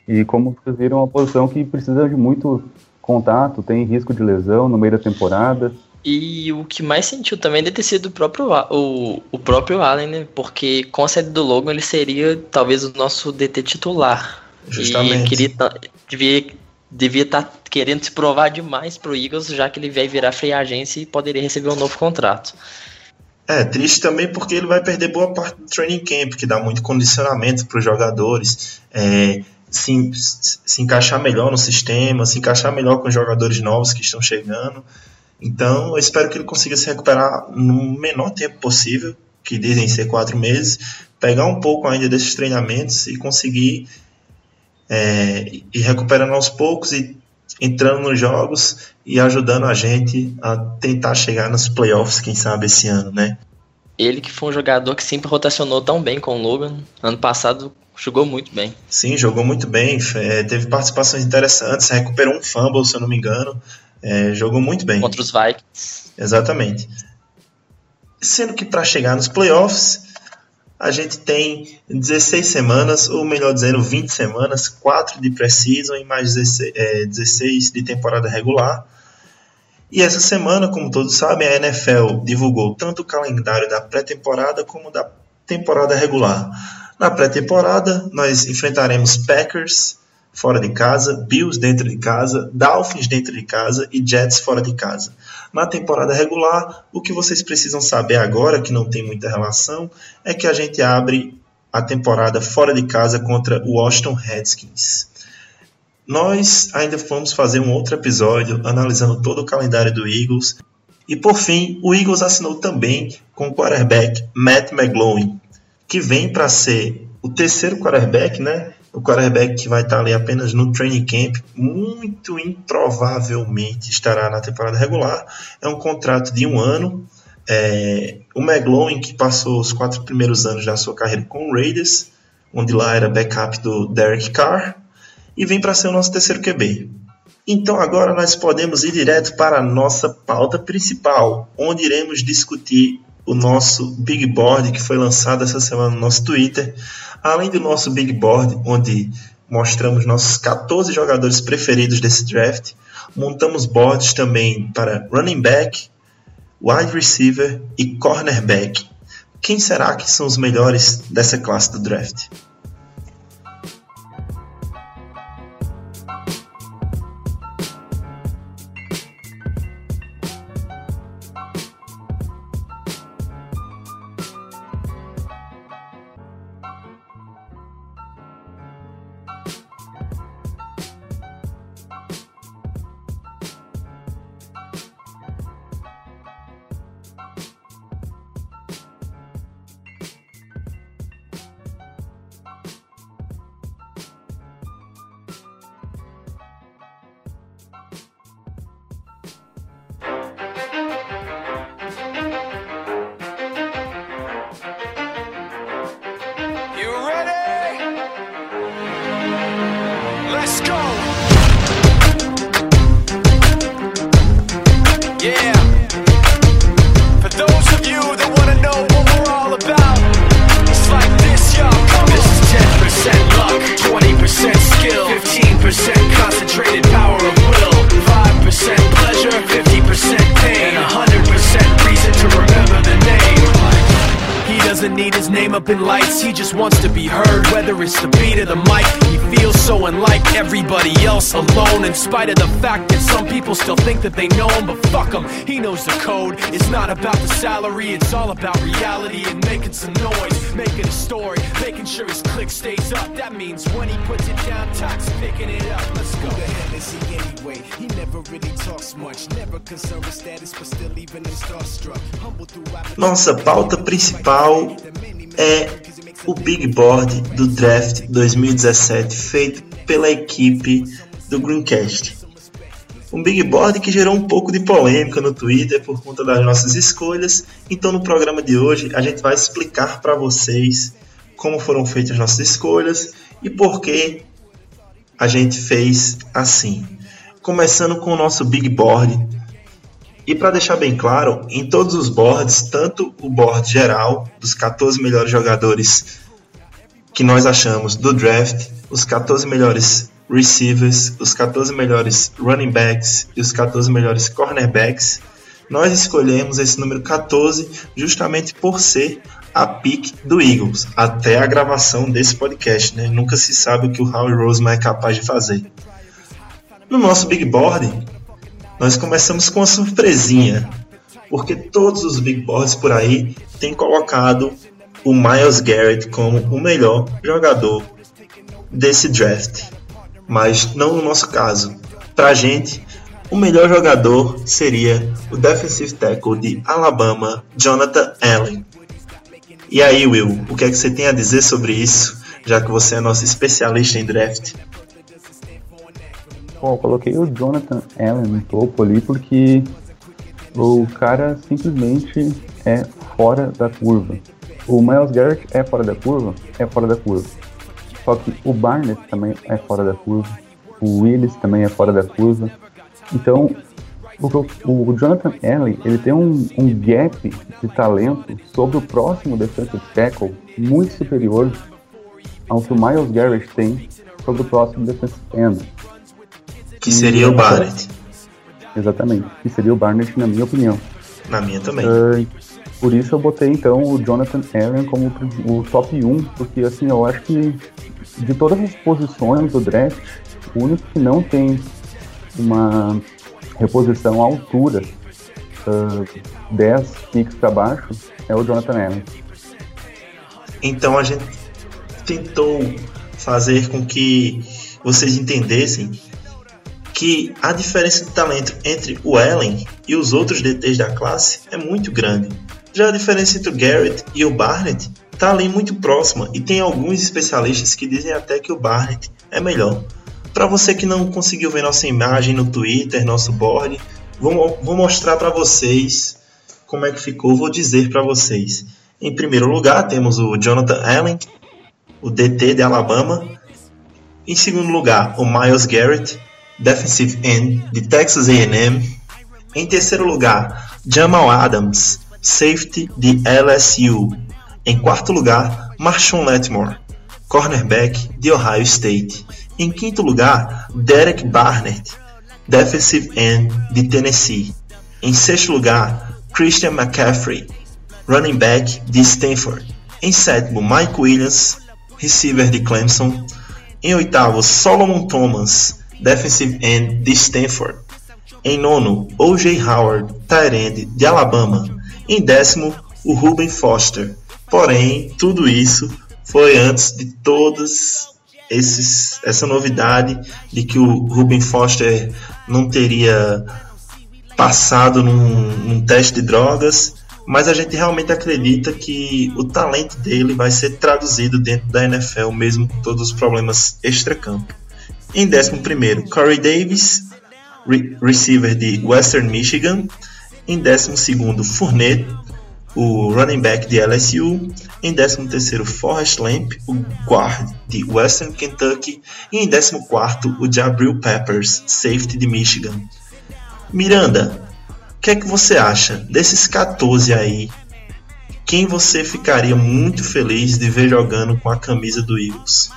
[SPEAKER 4] E como vocês viram, é uma posição que precisa de muito contato, tem risco de lesão no meio da temporada.
[SPEAKER 5] E o que mais sentiu também deve ter sido o próprio, o, o próprio Allen, né? Porque com a saída do Logan ele seria talvez o nosso DT titular.
[SPEAKER 3] Justamente.
[SPEAKER 5] E queria, devia, devia estar tá querendo se provar demais pro Eagles, já que ele vai virar free agência e poderia receber um novo contrato.
[SPEAKER 3] É, triste também porque ele vai perder boa parte do training camp, que dá muito condicionamento para os jogadores. É, se, se encaixar melhor no sistema, se encaixar melhor com os jogadores novos que estão chegando. Então, eu espero que ele consiga se recuperar no menor tempo possível, que dizem ser quatro meses, pegar um pouco ainda desses treinamentos e conseguir é, ir recuperando aos poucos e entrando nos jogos e ajudando a gente a tentar chegar nos playoffs, quem sabe, esse ano, né?
[SPEAKER 5] Ele que foi um jogador que sempre rotacionou tão bem com o Logan. Ano passado jogou muito bem.
[SPEAKER 3] Sim, jogou muito bem. É, teve participações interessantes, recuperou um fumble, se eu não me engano. É, jogou muito bem.
[SPEAKER 5] Contra os Vikings.
[SPEAKER 3] Exatamente. Sendo que para chegar nos playoffs, a gente tem 16 semanas, ou melhor dizendo, 20 semanas, 4 de pré-season e mais 16, é, 16 de temporada regular. E essa semana, como todos sabem, a NFL divulgou tanto o calendário da pré-temporada como da temporada regular. Na pré-temporada, nós enfrentaremos Packers fora de casa, Bills dentro de casa, Dolphins dentro de casa e Jets fora de casa. Na temporada regular, o que vocês precisam saber agora, que não tem muita relação, é que a gente abre a temporada fora de casa contra o Washington Redskins. Nós ainda vamos fazer um outro episódio analisando todo o calendário do Eagles. E por fim, o Eagles assinou também com o quarterback Matt McGloin, que vem para ser o terceiro quarterback, né? O quarterback que vai estar ali apenas no training camp, muito improvavelmente estará na temporada regular. É um contrato de um ano. É, o McGloin, que passou os quatro primeiros anos da sua carreira com o Raiders, onde lá era backup do Derek Carr, e vem para ser o nosso terceiro QB. Então agora nós podemos ir direto para a nossa pauta principal, onde iremos discutir o nosso Big Board que foi lançado essa semana no nosso Twitter. Além do nosso Big Board, onde mostramos nossos 14 jogadores preferidos desse draft, montamos boards também para running back, wide receiver e cornerback. Quem será que são os melhores dessa classe do draft?
[SPEAKER 10] All about
[SPEAKER 11] reality and making some noise, making a story, making sure his click stays up. That means when he puts it down, Tox picking it up. Let's go.
[SPEAKER 12] Who the hell is he anyway? He never really talks much, never concerned with status, but still even in starstruck. Humble through
[SPEAKER 3] Nossa pauta principal é o Big Board do Draft 2017 feito pela equipe do Greencast. Um Big Board que gerou um pouco de polêmica no Twitter por conta das nossas escolhas. Então, no programa de hoje, a gente vai explicar para vocês como foram feitas as nossas escolhas e por que a gente fez assim. Começando com o nosso Big Board. E para deixar bem claro, em todos os boards, tanto o board geral dos 14 melhores jogadores que nós achamos do draft, os 14 melhores receivers, os 14 melhores running backs e os 14 melhores cornerbacks, nós escolhemos esse número 14 justamente por ser a pick do Eagles, até a gravação desse podcast, né? Nunca se sabe o que o Howie Roseman é capaz de fazer. No nosso Big Board, nós começamos com uma surpresinha, porque todos os Big Boards por aí têm colocado o Miles Garrett como o melhor jogador desse draft. Mas não no nosso caso. Pra gente, o melhor jogador seria o defensive tackle de Alabama, Jonathan Allen. E aí, Will, o que é que você tem a dizer sobre isso, já que você é nosso especialista em draft?
[SPEAKER 4] Bom, eu coloquei o Jonathan Allen no topo ali porque o cara simplesmente é fora da curva. O Miles Garrett é fora da curva? É fora da curva. Só que o Barnett também é fora da curva. O Willis também é fora da curva. Então, o, o Jonathan Allen, ele tem um, um gap de talento sobre o próximo defensive tackle muito superior ao que o Miles Garrett tem sobre o próximo defensive end.
[SPEAKER 3] Que seria o Barnett.
[SPEAKER 4] Exatamente, que seria o Barnett, na minha opinião.
[SPEAKER 3] Na minha também.
[SPEAKER 4] Uh, por isso eu botei então o Jonathan Allen como o top 1, porque assim, eu acho que de todas as posições do draft, o único que não tem uma reposição à altura, uh, 10 picks para baixo, é o Jonathan Allen.
[SPEAKER 3] Então a gente tentou fazer com que vocês entendessem que a diferença de talento entre o Allen e os outros DTs da classe é muito grande. Já a diferença entre o Garrett e o Barnett está ali muito próxima e tem alguns especialistas que dizem até que o Barnett é melhor. Para você que não conseguiu ver nossa imagem no Twitter, nosso board, vou, vou mostrar para vocês como é que ficou. Vou dizer para vocês. Em primeiro lugar temos o Jonathan Allen, o DT de Alabama. Em segundo lugar, o Miles Garrett, defensive end de Texas A&M. Em terceiro lugar, Jamal Adams, safety de LSU. Em quarto lugar, Marshawn Latimore, cornerback de Ohio State. Em quinto lugar, Derek Barnett, defensive end de Tennessee. Em sexto lugar, Christian McCaffrey, running back de Stanford. Em sétimo, Mike Williams, receiver de Clemson. Em oitavo, Solomon Thomas, defensive end de Stanford. Em nono, O.J. Howard, tight end de Alabama. Em décimo, o Ruben Foster. Porém, tudo isso foi antes de todas esses, essa novidade de que o Ruben Foster não teria passado num, num teste de drogas, mas a gente realmente acredita que o talento dele vai ser traduzido dentro da NFL, mesmo com todos os problemas extracampo. Em 11, Corey Davis, re receiver de Western Michigan. Em 12, Fournette, o running back de LSU. Em 13, Forrest Lamp, o guard de Western Kentucky. E em 14, o Jabril Peppers, safety de Michigan. Miranda, o que é que você acha desses 14 aí? Quem você ficaria muito feliz de ver jogando com a camisa do Eagles?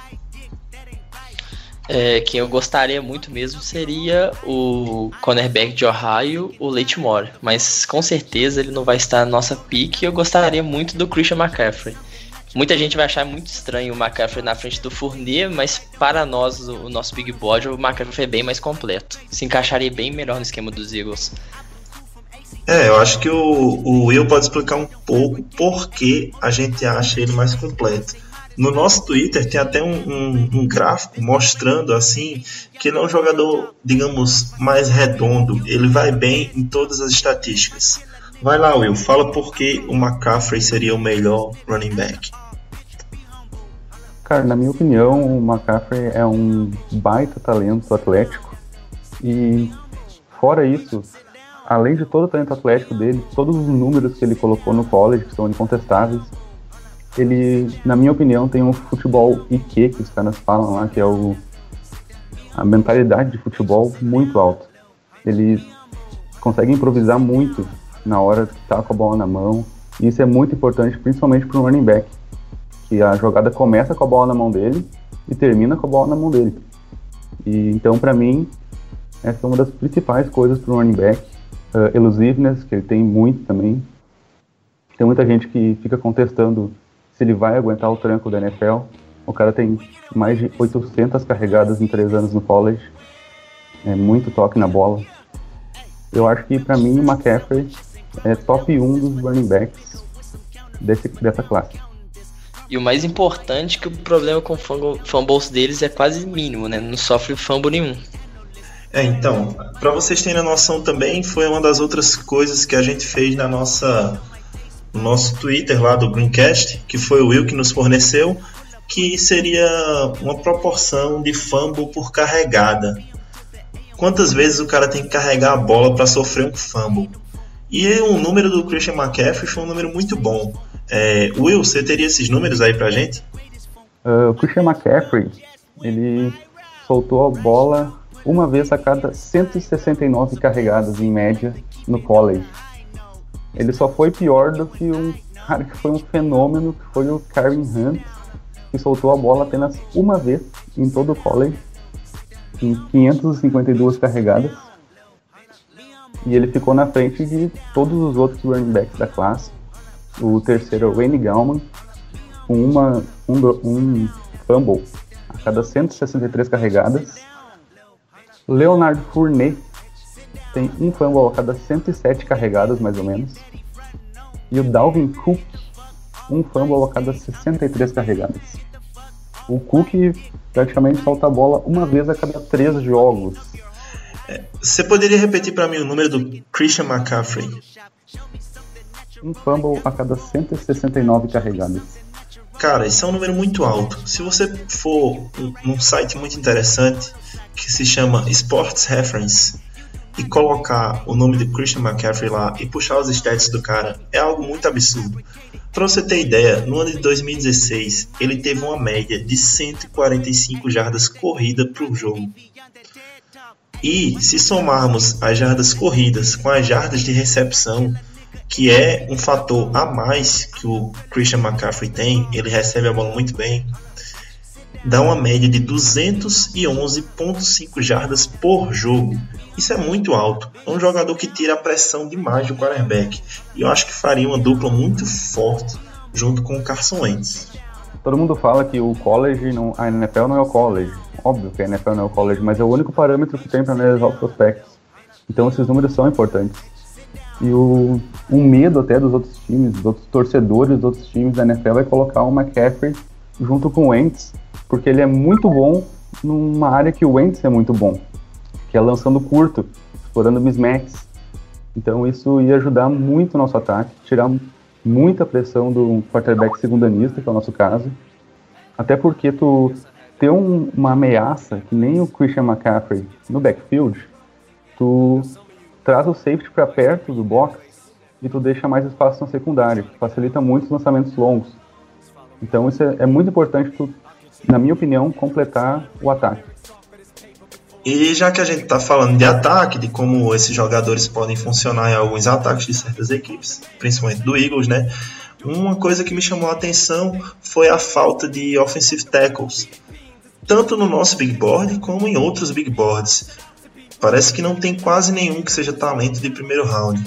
[SPEAKER 5] É, quem eu gostaria muito mesmo seria o cornerback de Ohio, o Leite Moore. Mas com certeza ele não vai estar na nossa pick. Eu gostaria muito do Christian McCaffrey. Muita gente vai achar muito estranho o McCaffrey na frente do Fournier, mas para nós, o, nosso Big Board, o McCaffrey é bem mais completo. Se encaixaria bem melhor no esquema dos Eagles.
[SPEAKER 3] É, eu acho que o, o Will pode explicar um pouco por que a gente acha ele mais completo. No nosso Twitter tem até um, um, um gráfico mostrando assim que ele é um jogador, digamos, mais redondo. Ele vai bem em todas as estatísticas. Vai lá, Will, fala por que o McCaffrey seria o melhor running back.
[SPEAKER 4] Cara, na minha opinião, o McCaffrey é um baita talento atlético. E fora isso, além de todo o talento atlético dele, todos os números que ele colocou no college, que são incontestáveis, ele, na minha opinião, tem um futebol IQ, que os caras falam lá, que é o, a mentalidade de futebol muito alta. Ele consegue improvisar muito na hora que tá com a bola na mão, e isso é muito importante, principalmente para um running back, que a jogada começa com a bola na mão dele e termina com a bola na mão dele. E então, para mim, essa é uma das principais coisas para um running back. Uh, elusiveness, que ele tem muito também. Tem muita gente que fica contestando se ele vai aguentar o tranco da NFL. O cara tem mais de 800 carregadas em 3 anos no college. É muito toque na bola. Eu acho que para mim o McCaffrey é top 1 dos running backs desse, dessa classe.
[SPEAKER 5] E o mais importante é que o problema com o fumbles deles é quase mínimo, né? Não sofre fumble nenhum.
[SPEAKER 3] É, então, para vocês terem noção também, foi uma das outras coisas que a gente fez na nossa no nosso Twitter lá do Greencast, que foi o Will que nos forneceu, que seria uma proporção de fumble por carregada. Quantas vezes o cara tem que carregar a bola para sofrer um fumble? E o número do Christian McCaffrey foi um número muito bom. É, Will, você teria esses números aí pra gente?
[SPEAKER 4] Uh, o Christian McCaffrey, ele soltou a bola uma vez a cada 169 carregadas em média no college. Ele só foi pior do que um cara que foi um fenômeno, que foi o Karen Hunt, que soltou a bola apenas uma vez em todo o college, em 552 carregadas. E ele ficou na frente de todos os outros running backs da classe. O terceiro é o Wayne Gallman, com uma, um, um fumble a cada 163 carregadas. Leonard Fournet tem um fumble a cada 107 carregadas, mais ou menos. E o Dalvin Cook, um fumble a cada 63 carregadas. O Cook praticamente solta a bola uma vez a cada três jogos.
[SPEAKER 3] Você poderia repetir para mim o número do Christian McCaffrey?
[SPEAKER 4] Um fumble a cada 169 carregadas.
[SPEAKER 3] Cara, isso é um número muito alto. Se você for num site muito interessante que se chama Sports Reference e colocar o nome de Christian McCaffrey lá e puxar os stats do cara, é algo muito absurdo. Para você ter ideia, no ano de 2016 ele teve uma média de 145 jardas corrida por jogo. E se somarmos as jardas corridas com as jardas de recepção, que é um fator a mais que o Christian McCaffrey tem, ele recebe a bola muito bem, dá uma média de 211,5 jardas por jogo. Isso é muito alto. É um jogador que tira a pressão demais do quarterback. E eu acho que faria uma dupla muito forte junto com o Carson Wentz.
[SPEAKER 4] Todo mundo fala que o college, não, a NFL não é o college. Óbvio que a NFL não é o college, mas é o único parâmetro que tem para analisar os prospectos. Então esses números são importantes. E o, o medo até dos outros times, dos outros torcedores dos outros times da NFL é colocar o McCaffrey junto com o Wentz, porque ele é muito bom numa área que o Wentz é muito bom, que é lançando curto, explorando mismatches. Então isso ia ajudar muito o nosso ataque, tirar muita pressão do quarterback segundanista, que é o nosso caso. Até porque tu ter um, uma ameaça, que nem o Christian McCaffrey no backfield, tu traz o safety para perto do box e tu deixa mais espaço na secundária, facilita muito os lançamentos longos. Então isso é, é muito importante tu, na minha opinião, completar o ataque.
[SPEAKER 3] E já que a gente está falando de ataque, de como esses jogadores podem funcionar em alguns ataques de certas equipes, principalmente do Eagles, né? Uma coisa que me chamou a atenção foi a falta de offensive tackles, tanto no nosso big board como em outros big boards. Parece que não tem quase nenhum que seja talento de primeiro round,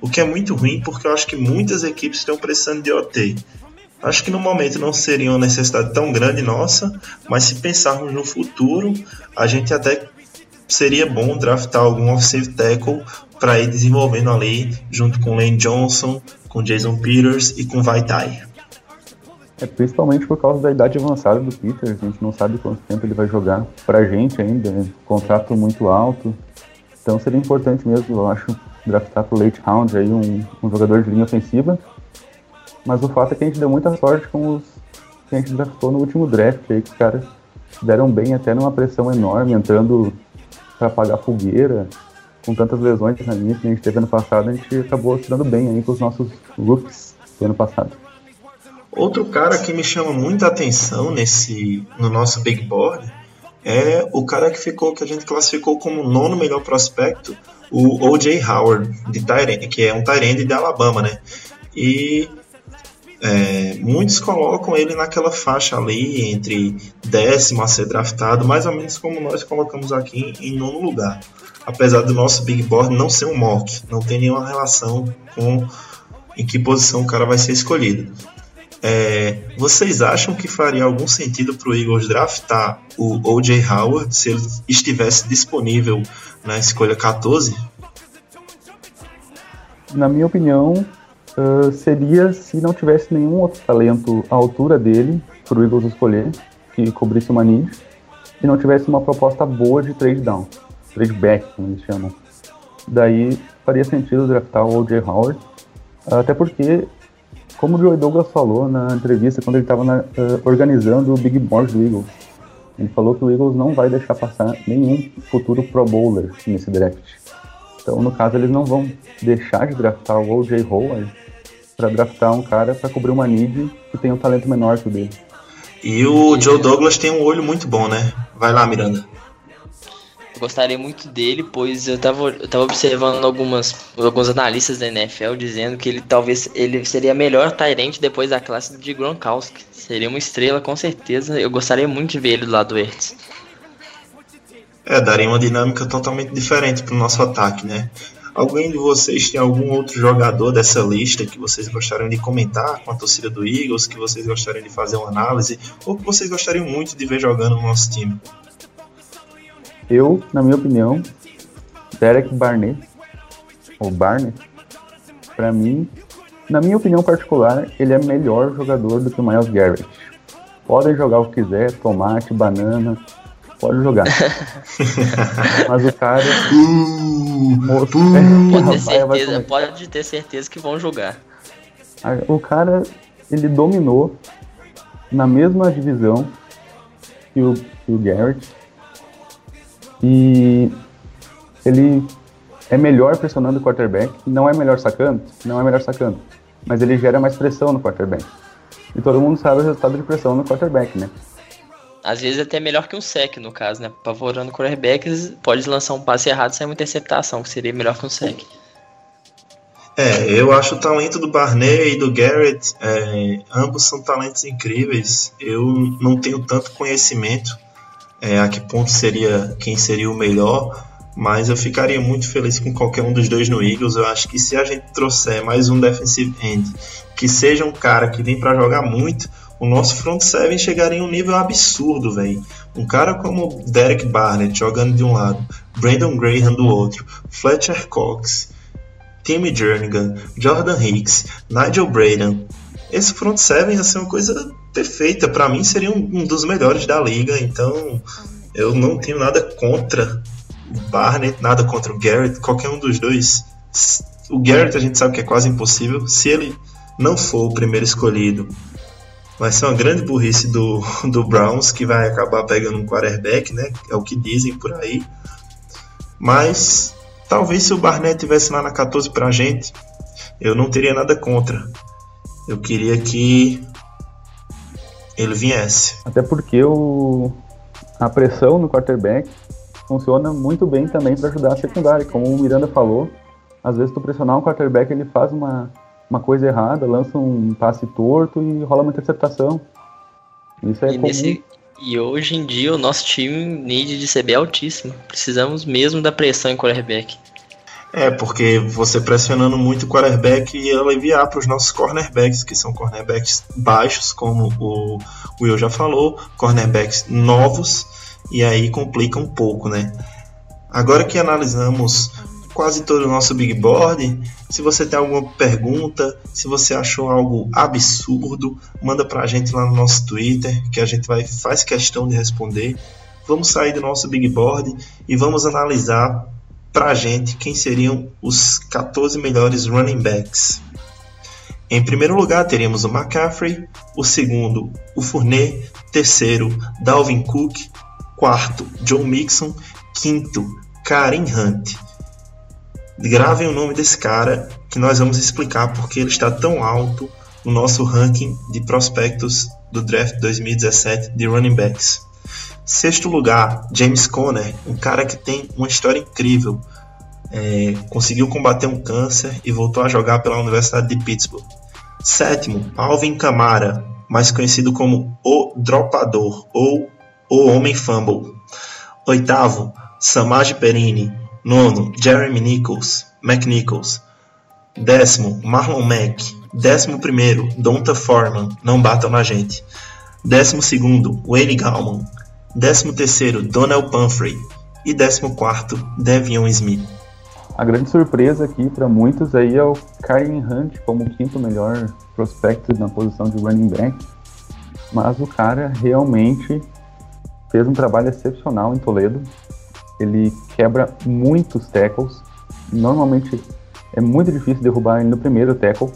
[SPEAKER 3] o que é muito ruim porque eu acho que muitas equipes estão precisando de OT. Acho que no momento não seria uma necessidade tão grande nossa, mas se pensarmos no futuro, a gente até seria bom draftar algum offensive tackle para ir desenvolvendo ali, junto com Lane Johnson, com Jason Peters e com Vaitai.
[SPEAKER 4] É principalmente por causa da idade avançada do Peter, a gente não sabe quanto tempo ele vai jogar pra gente ainda, né? contrato muito alto. Então seria importante mesmo, eu acho, draftar pro late round aí um, um jogador de linha ofensiva. Mas o fato é que a gente deu muita sorte com os que a gente draftou no último draft aí, que os caras deram bem até numa pressão enorme, entrando para apagar fogueira, com tantas lesões na linha que a gente teve ano passado, a gente acabou se dando bem aí com os nossos rookies do ano passado.
[SPEAKER 3] Outro cara que me chama muita atenção nesse no nosso big board é o cara que ficou que a gente classificou como nono melhor prospecto, o O.J. Howard, de Tyrande, que é um Tyrande de Alabama, né? E é, muitos colocam ele naquela faixa ali entre décimo a ser draftado, mais ou menos como nós colocamos aqui em nono lugar. Apesar do nosso big board não ser um mock, não tem nenhuma relação com em que posição o cara vai ser escolhido. É, vocês acham que faria algum sentido para o Eagles draftar o O.J. Howard se ele estivesse disponível na escolha 14?
[SPEAKER 4] Na minha opinião, uh, seria se não tivesse nenhum outro talento à altura dele para o Eagles escolher, que cobrisse uma need, e não tivesse uma proposta boa de trade down, trade back, como eles chamam. Daí faria sentido draftar o O.J. Howard, até porque como o Joey Douglas falou na entrevista quando ele estava uh, organizando o Big Board do Eagles, ele falou que o Eagles não vai deixar passar nenhum futuro Pro Bowler nesse draft. Então, no caso, eles não vão deixar de draftar o O.J. Howard para draftar um cara para cobrir uma need que tem um talento menor que o dele.
[SPEAKER 3] E o Joe Douglas tem um olho muito bom, né? Vai lá, Miranda.
[SPEAKER 5] Eu gostaria muito dele, pois eu tava, eu tava observando algumas, alguns analistas da NFL dizendo que ele talvez ele seria melhor Tyrant depois da classe de Gronkowski. Seria uma estrela, com certeza. Eu gostaria muito de ver ele do lado do Ertz.
[SPEAKER 3] É, daria uma dinâmica totalmente diferente pro nosso ataque, né? Alguém de vocês tem algum outro jogador dessa lista que vocês gostariam de comentar com a torcida do Eagles, que vocês gostariam de fazer uma análise, ou que vocês gostariam muito de ver jogando no nosso time?
[SPEAKER 4] Eu, na minha opinião, Derek Barnett, ou Barnett, para mim, na minha opinião particular, ele é melhor jogador do que o Miles Garrett. Podem jogar o que quiser, tomate, banana, pode jogar. Mas o cara. moço,
[SPEAKER 5] Pode ter, certeza, pode ter certeza que vão jogar.
[SPEAKER 4] O cara, ele dominou na mesma divisão que o, que o Garrett. E ele é melhor pressionando o quarterback. Não é melhor sacando? Não é melhor sacando. Mas ele gera mais pressão no quarterback. E todo mundo sabe o resultado de pressão no quarterback, né?
[SPEAKER 5] Às vezes até melhor que um sec, no caso, né? Apavorando quarterbacks, pode lançar um passe errado sair uma interceptação, que seria melhor que um sec.
[SPEAKER 3] É, eu acho o talento do Barney e do Garrett, é, ambos são talentos incríveis. Eu não tenho tanto conhecimento é, a que ponto seria quem seria o melhor, mas eu ficaria muito feliz com qualquer um dos dois no Eagles. Eu acho que se a gente trouxer mais um defensive end que seja um cara que vem para jogar muito, o nosso front seven chegaria em um nível absurdo, velho. Um cara como Derek Barnett jogando de um lado, Brandon Graham do outro, Fletcher Cox, Timmy Jernigan, Jordan Hicks, Nigel Braden. Esse front seven ia ser uma coisa perfeita. Para mim seria um, dos melhores da liga. Então eu não tenho nada contra o Barnett, nada contra o Garrett, qualquer um dos dois. O Garrett a gente sabe que é quase impossível. Se ele não for o primeiro escolhido, vai ser uma grande burrice do, do Browns que vai acabar pegando um quarterback, né? É o que dizem por aí. Mas talvez se o Barnett tivesse lá na 14 pra gente, eu não teria nada contra. Eu queria que ele viesse.
[SPEAKER 4] Até porque o, a pressão no quarterback funciona muito bem também para ajudar a secundária. Como o Miranda falou, às vezes tu pressionar um quarterback, ele faz uma, uma coisa errada, lança um passe torto e rola uma interceptação. Isso é
[SPEAKER 5] E,
[SPEAKER 4] comum.
[SPEAKER 5] nesse, e hoje em dia o nosso time need de CB é altíssimo. Precisamos mesmo da pressão em quarterback.
[SPEAKER 3] É, porque você pressionando muito o quarterback ia aliviar para os nossos cornerbacks, que são cornerbacks baixos, como o Will já falou, cornerbacks novos, e aí complica um pouco, né? Agora que analisamos quase todo o nosso big board, se você tem alguma pergunta, se você achou algo absurdo, manda pra gente lá no nosso Twitter, que a gente vai faz questão de responder. Vamos sair do nosso big board e vamos analisar pra gente quem seriam os 14 melhores running backs. Em primeiro lugar, teríamos o McCaffrey, o segundo, o Fournette, terceiro, Dalvin Cook, quarto, John Mixon, quinto, Karen Hunt. Gravem o nome desse cara que nós vamos explicar porque ele está tão alto no nosso ranking de prospectos do draft 2017 de running backs. Sexto lugar, James Conner, um cara que tem uma história incrível. É, conseguiu combater um câncer e voltou a jogar pela Universidade de Pittsburgh. Sétimo, Alvin Kamara, mais conhecido como o Dropador ou o Homem Fumble. Oitavo, Samaj Perini. Nono, Jeremy Nichols, McNichols. Décimo, Marlon Mack. Décimo primeiro, Donta Foreman. Não batam na gente. Décimo segundo, Wayne Gallman. Décimo terceiro, Donald Pumphrey. E décimo quarto, Devion Smith.
[SPEAKER 4] A grande surpresa aqui para muitos aí é o Karen Hunt como o quinto melhor prospect na posição de running back. Mas o cara realmente fez um trabalho excepcional em Toledo. Ele quebra muitos tackles. Normalmente é muito difícil derrubar ele no primeiro tackle.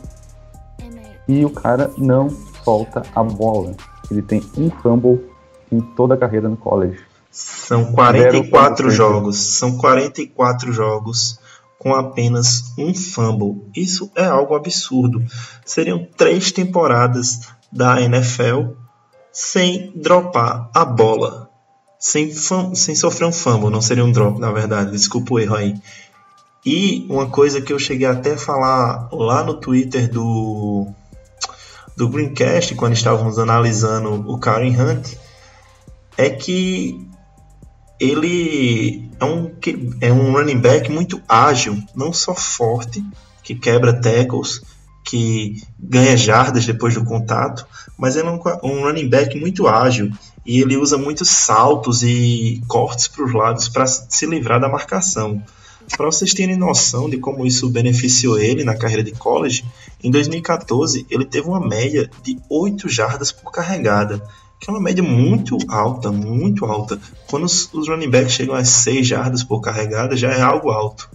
[SPEAKER 4] E o cara não solta a bola. Ele tem um fumble em toda a carreira no college.
[SPEAKER 3] São 44 jogos. São 44 jogos com apenas um fumble. Isso é algo absurdo. Seriam três temporadas da NFL sem dropar a bola. Sem, sem sofrer um fumble. Não seria um drop, na verdade. Desculpa o erro aí. E uma coisa que eu cheguei até a falar lá no Twitter do, do Greencast, quando estávamos analisando o Karen Hunt, é que ele é um, é um running back muito ágil, não só forte, que quebra tackles, que ganha jardas depois do contato, mas ele é um, um running back muito ágil e ele usa muitos saltos e cortes para os lados para se livrar da marcação. Para vocês terem noção de como isso beneficiou ele na carreira de college, em 2014 ele teve uma média de 8 jardas por carregada, que é uma média muito alta, muito alta. Quando os, os running backs chegam a 6 jardas por carregada, já é algo alto.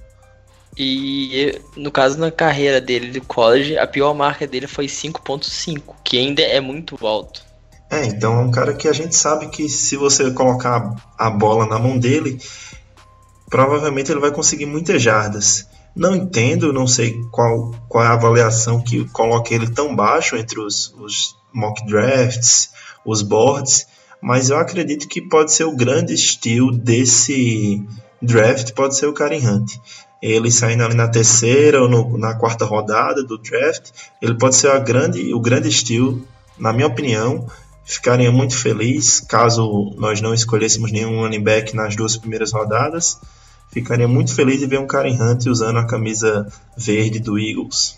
[SPEAKER 5] E no caso na carreira dele de college, a pior marca dele foi 5.5, que ainda é muito alto.
[SPEAKER 3] É, então é um cara que a gente sabe que se você colocar a bola na mão dele, provavelmente ele vai conseguir muitas jardas. Não entendo, não sei qual, qual é a avaliação que coloca ele tão baixo entre os, os mock drafts, os boards, mas eu acredito que pode ser o grande estilo desse draft, pode ser o Karen Hunt. Ele saindo ali na terceira ou no, na quarta rodada do draft, ele pode ser a grande, o grande estilo, na minha opinião. Ficaria muito feliz caso nós não escolhêssemos nenhum running back nas duas primeiras rodadas. Ficaria muito feliz de ver um Karen Hunt usando a camisa verde do Eagles.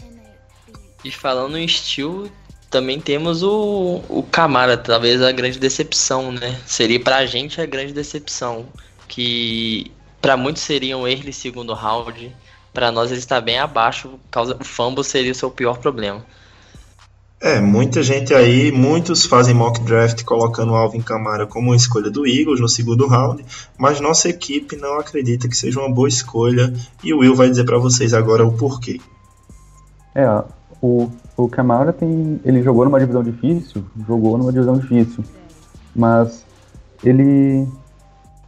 [SPEAKER 5] E falando em estilo, também temos o, o Camara, talvez a grande decepção, né? Seria pra gente a grande decepção. Que para muitos seria um early segundo round. Para nós ele está bem abaixo, causa o fumble seria o seu pior problema.
[SPEAKER 3] É, muita gente aí, muitos fazem mock draft colocando o Alvin Kamara como uma escolha do Eagles no segundo round, mas nossa equipe não acredita que seja uma boa escolha e o Will vai dizer para vocês agora o porquê.
[SPEAKER 4] É, o, o Kamara tem, ele jogou numa divisão difícil, jogou numa divisão difícil, mas ele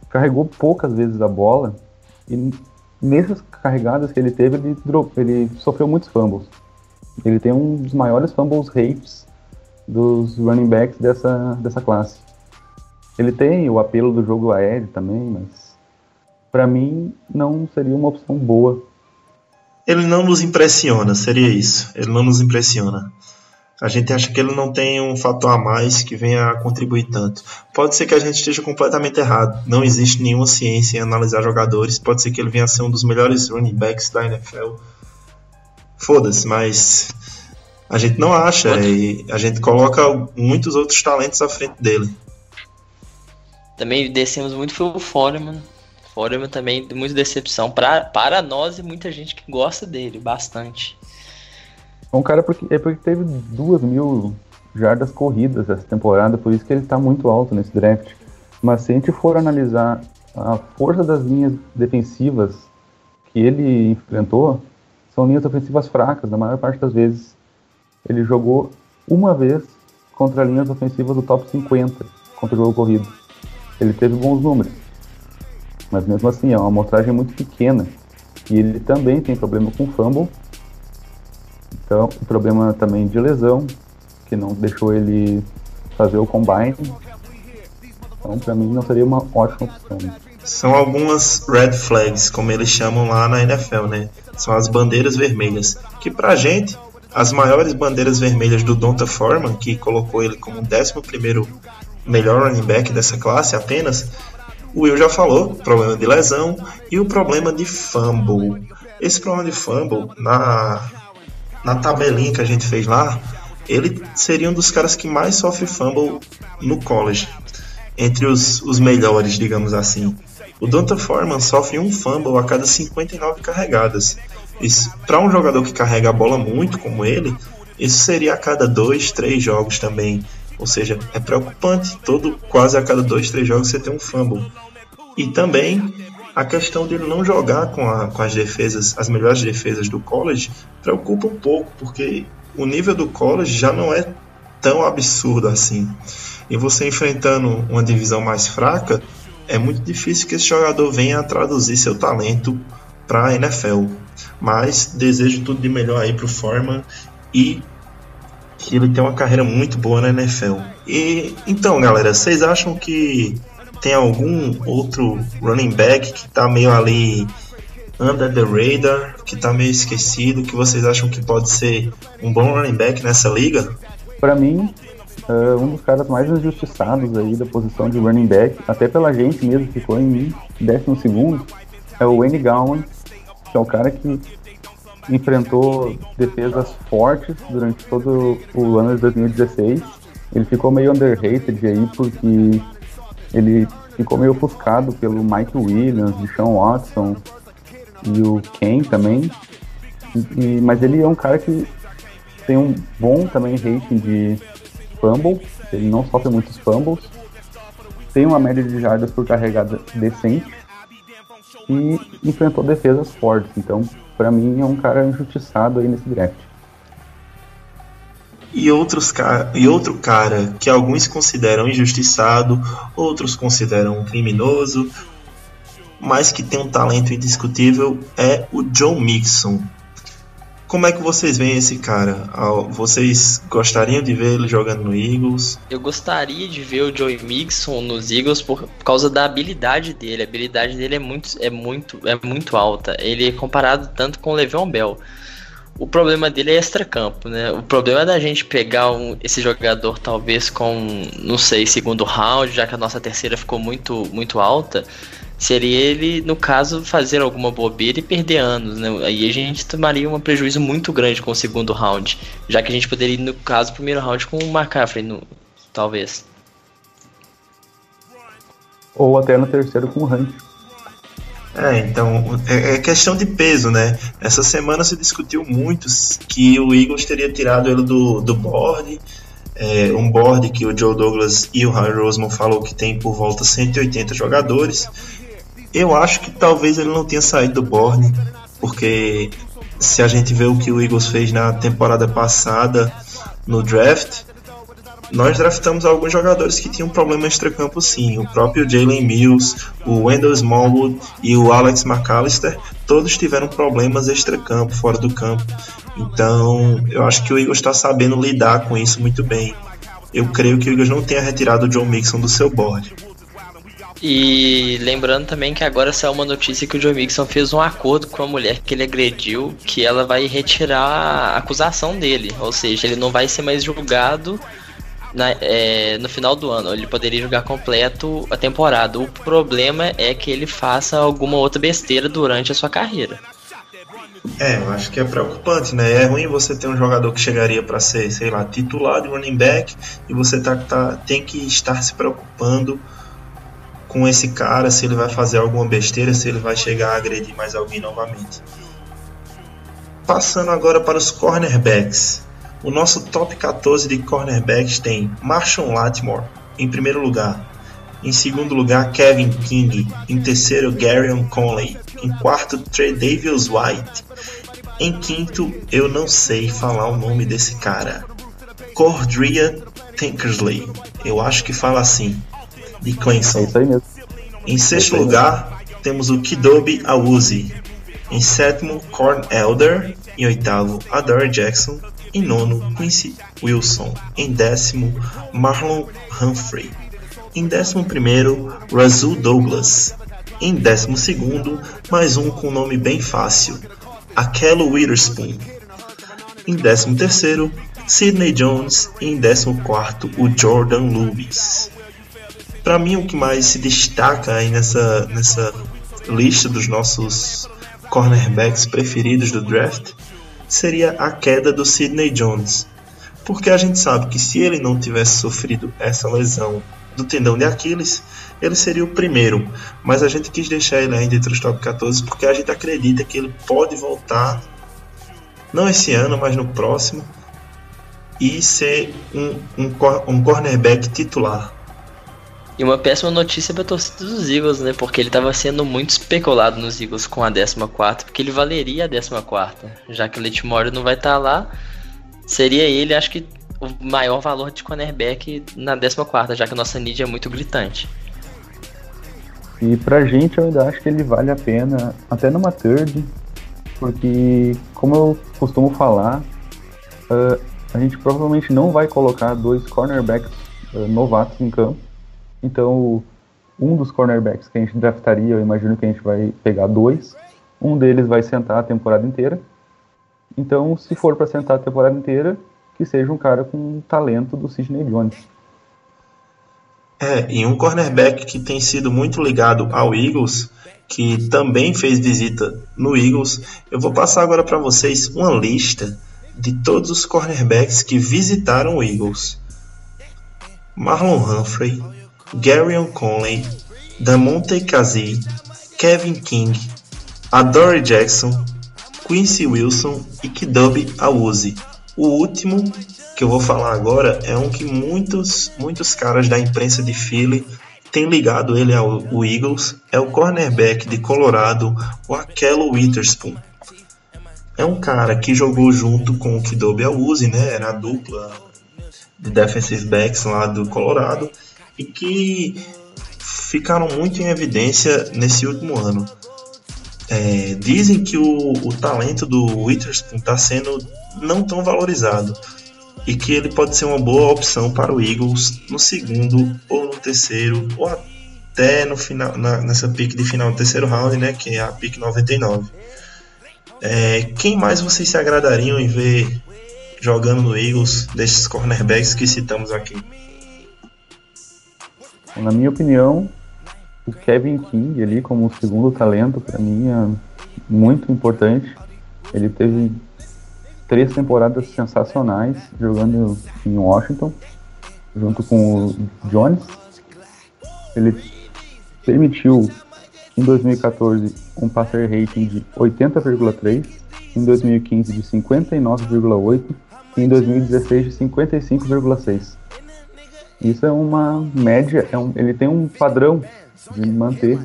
[SPEAKER 4] carregou poucas vezes a bola e nessas carregadas que ele teve, ele, ele sofreu muitos fumbles. Ele tem um dos maiores fumbles rates dos running backs dessa, dessa classe. Ele tem o apelo do jogo aéreo também, mas para mim não seria uma opção boa.
[SPEAKER 3] Ele não nos impressiona, seria isso. Ele não nos impressiona. A gente acha que ele não tem um fator a mais que venha a contribuir tanto. Pode ser que a gente esteja completamente errado. Não existe nenhuma ciência em analisar jogadores. Pode ser que ele venha a ser um dos melhores running backs da NFL. Foda-se, mas a gente não acha e a gente coloca muitos outros talentos à frente dele.
[SPEAKER 5] Também descemos muito foi o Foreman. Foreman também, muita decepção pra, para nós e muita gente que gosta dele, bastante.
[SPEAKER 4] É um cara porque, é porque teve duas mil jardas corridas essa temporada, por isso que ele está muito alto nesse draft. Mas se a gente for analisar a força das linhas defensivas que ele enfrentou, são linhas ofensivas fracas, na maior parte das vezes. Ele jogou uma vez contra linhas ofensivas do top 50 contra o jogo corrido. Ele teve bons números, mas mesmo assim é uma amostragem muito pequena. E ele também tem problema com fumble, então problema também de lesão, que não deixou ele fazer o combine. Então para mim não seria uma ótima opção.
[SPEAKER 3] São algumas red flags, como eles chamam lá na NFL, né? São as bandeiras vermelhas, que pra gente as maiores bandeiras vermelhas do Donta Foreman, que colocou ele como o 11 melhor running back dessa classe apenas, o Will já falou, problema de lesão e o problema de fumble. Esse problema de fumble, na, na tabelinha que a gente fez lá, ele seria um dos caras que mais sofre fumble no college, entre os, os melhores, digamos assim. O Donta Foreman sofre um fumble a cada 59 carregadas. Para um jogador que carrega a bola muito como ele, isso seria a cada dois, três jogos também. Ou seja, é preocupante. Todo, quase a cada dois, três jogos você tem um fumble. E também a questão dele não jogar com, a, com as defesas, as melhores defesas do college, preocupa um pouco, porque o nível do college já não é tão absurdo assim. E você enfrentando uma divisão mais fraca, é muito difícil que esse jogador venha a traduzir seu talento para a NFL. Mas desejo tudo de melhor aí para o Foreman e que ele tenha uma carreira muito boa na NFL. E então, galera, vocês acham que tem algum outro running back que está meio ali under the radar, que está meio esquecido, que vocês acham que pode ser um bom running back nessa liga?
[SPEAKER 4] Para mim, uh, um dos caras mais injustiçados aí da posição de running back, até pela gente mesmo, ficou em 12 segundo, é o Wayne Gowan, que é o cara que enfrentou defesas fortes durante todo o ano de 2016. Ele ficou meio underrated aí porque ele ficou meio ofuscado pelo Mike Williams, Sean Watson e o Ken também. E, mas ele é um cara que tem um bom também rating de fumble, ele não sofre muitos fumbles, tem uma média de jardas por carregada decente e enfrentou defesas fortes. Então, para mim, é um cara injustiçado aí nesse draft.
[SPEAKER 3] E, outros e outro cara que alguns consideram injustiçado, outros consideram criminoso, mas que tem um talento indiscutível é o John Mixon. Como é que vocês veem esse cara? Vocês gostariam de ver ele jogando no Eagles?
[SPEAKER 5] Eu gostaria de ver o Joey Mixon nos Eagles por causa da habilidade dele. A habilidade dele é muito, é muito, é muito alta. Ele é comparado tanto com o Le'Veon Bell. O problema dele é extracampo, né? O problema é da gente pegar um, esse jogador talvez com, não sei, segundo round, já que a nossa terceira ficou muito, muito alta seria ele, no caso, fazer alguma bobeira e perder anos, né? Aí a gente tomaria um prejuízo muito grande com o segundo round, já que a gente poderia ir, no caso, primeiro round com o McCaffrey, no, talvez.
[SPEAKER 4] Ou até no terceiro com o Hunt.
[SPEAKER 3] É, então, é, é, questão de peso, né? Essa semana se discutiu muito que o Eagles teria tirado ele do, do board, é, um board que o Joe Douglas e o Harry Roseman falou que tem por volta 180 jogadores, eu acho que talvez ele não tenha saído do board, porque se a gente vê o que o Eagles fez na temporada passada no draft, nós draftamos alguns jogadores que tinham problema extra-campo sim. O próprio Jalen Mills, o Wendell Smallwood e o Alex McAllister, todos tiveram problemas extra-campo, fora do campo. Então, eu acho que o Eagles está sabendo lidar com isso muito bem. Eu creio que o Eagles não tenha retirado o John Mixon do seu board.
[SPEAKER 5] E lembrando também que agora saiu uma notícia que o Joe Mixon fez um acordo com a mulher que ele agrediu, que ela vai retirar a acusação dele. Ou seja, ele não vai ser mais julgado na- é, no final do ano. Ele poderia jogar completo a temporada. O problema é que ele faça alguma outra besteira durante a sua carreira.
[SPEAKER 3] É, eu acho que é preocupante, né? É ruim você ter um jogador que chegaria para ser, sei lá, titular de running back e você tá, tá, tem que estar se preocupando com esse cara, se ele vai fazer alguma besteira, se ele vai chegar a agredir mais alguém novamente. Passando agora para os cornerbacks. O nosso top 14 de cornerbacks tem Marshall Latimore em primeiro lugar. Em segundo lugar, Kevin King. Em terceiro, Garyon Conley. Em quarto, Trey Davis White. Em quinto, eu não sei falar o nome desse cara. Cordria Tankersley. Eu acho que fala assim. De Clemson.
[SPEAKER 4] É isso aí mesmo.
[SPEAKER 3] Em sexto lugar, temos o Kidobi Awuzie. Em sétimo, Corn Elder. Em oitavo, Adore Jackson. Em nono, Quincy Wilson. Em décimo, Marlon Humphrey. Em décimo primeiro, Razul Douglas. Em décimo segundo, mais um com nome bem fácil, Akello Witherspoon. Em décimo terceiro, Sidney Jones. E em décimo quarto, o Jordan Lewis. Para mim, o que mais se destaca aí nessa, nessa lista dos nossos cornerbacks preferidos do draft seria a queda do Sidney Jones. Porque a gente sabe que se ele não tivesse sofrido essa lesão do tendão de Aquiles, ele seria o primeiro. Mas a gente quis deixar ele ainda entre os top 14 porque a gente acredita que ele pode voltar, não esse ano, mas no próximo, e ser um, um, um cornerback titular.
[SPEAKER 5] E uma péssima notícia pra torcida dos Eagles, né? Porque ele tava sendo muito especulado nos Eagles com a 14, porque ele valeria a 14. Já que o Letmore não vai estar lá, seria ele, acho que, o maior valor de cornerback na 14, já que a nossa need é muito gritante.
[SPEAKER 4] E pra gente eu ainda acho que ele vale a pena, até numa third, porque como eu costumo falar, ah, a gente provavelmente não vai colocar dois cornerbacks ah, novatos em campo. Então, um dos cornerbacks que a gente draftaria, eu imagino que a gente vai pegar dois. Um deles vai sentar a temporada inteira. Então, se for para sentar a temporada inteira, que seja um cara com talento do Sidney Jones.
[SPEAKER 3] É, e um cornerback que tem sido muito ligado ao Eagles, que também fez visita no Eagles. Eu vou passar agora para vocês uma lista de todos os cornerbacks que visitaram o Eagles. Marlon Humphrey, Garyon Conley, Damonte Kazi, Kevin King, Adore Jackson, Quincy Wilson e Kidobi Awuzie. O último que eu vou falar agora é um que muitos, muitos caras da imprensa de Philly têm ligado ele ao, Eagles. É o cornerback de Colorado, o Akello Witherspoon. É um cara que jogou junto com o Kidobi Awuzie, né? Era a dupla de defensive backs lá do Colorado e que ficaram muito em evidência nesse último ano. É, dizem que o, o talento do Witherspoon está sendo não tão valorizado e que ele pode ser uma boa opção para o Eagles no segundo ou no terceiro ou até no final na- nessa pick de final do terceiro round, né, que é a pick 99. É, quem mais vocês se agradariam em ver jogando no Eagles desses cornerbacks que citamos aqui?
[SPEAKER 4] Na minha opinião, o Kevin King ali como segundo talento para mim é muito importante. Ele teve três temporadas sensacionais jogando em Washington, junto com o Jones. Ele permitiu em 2014 um passer rating de 80,3, em 2015 de 59,8 e em 2016 de 55,6. Isso é uma média, é um- ele tem um padrão de manter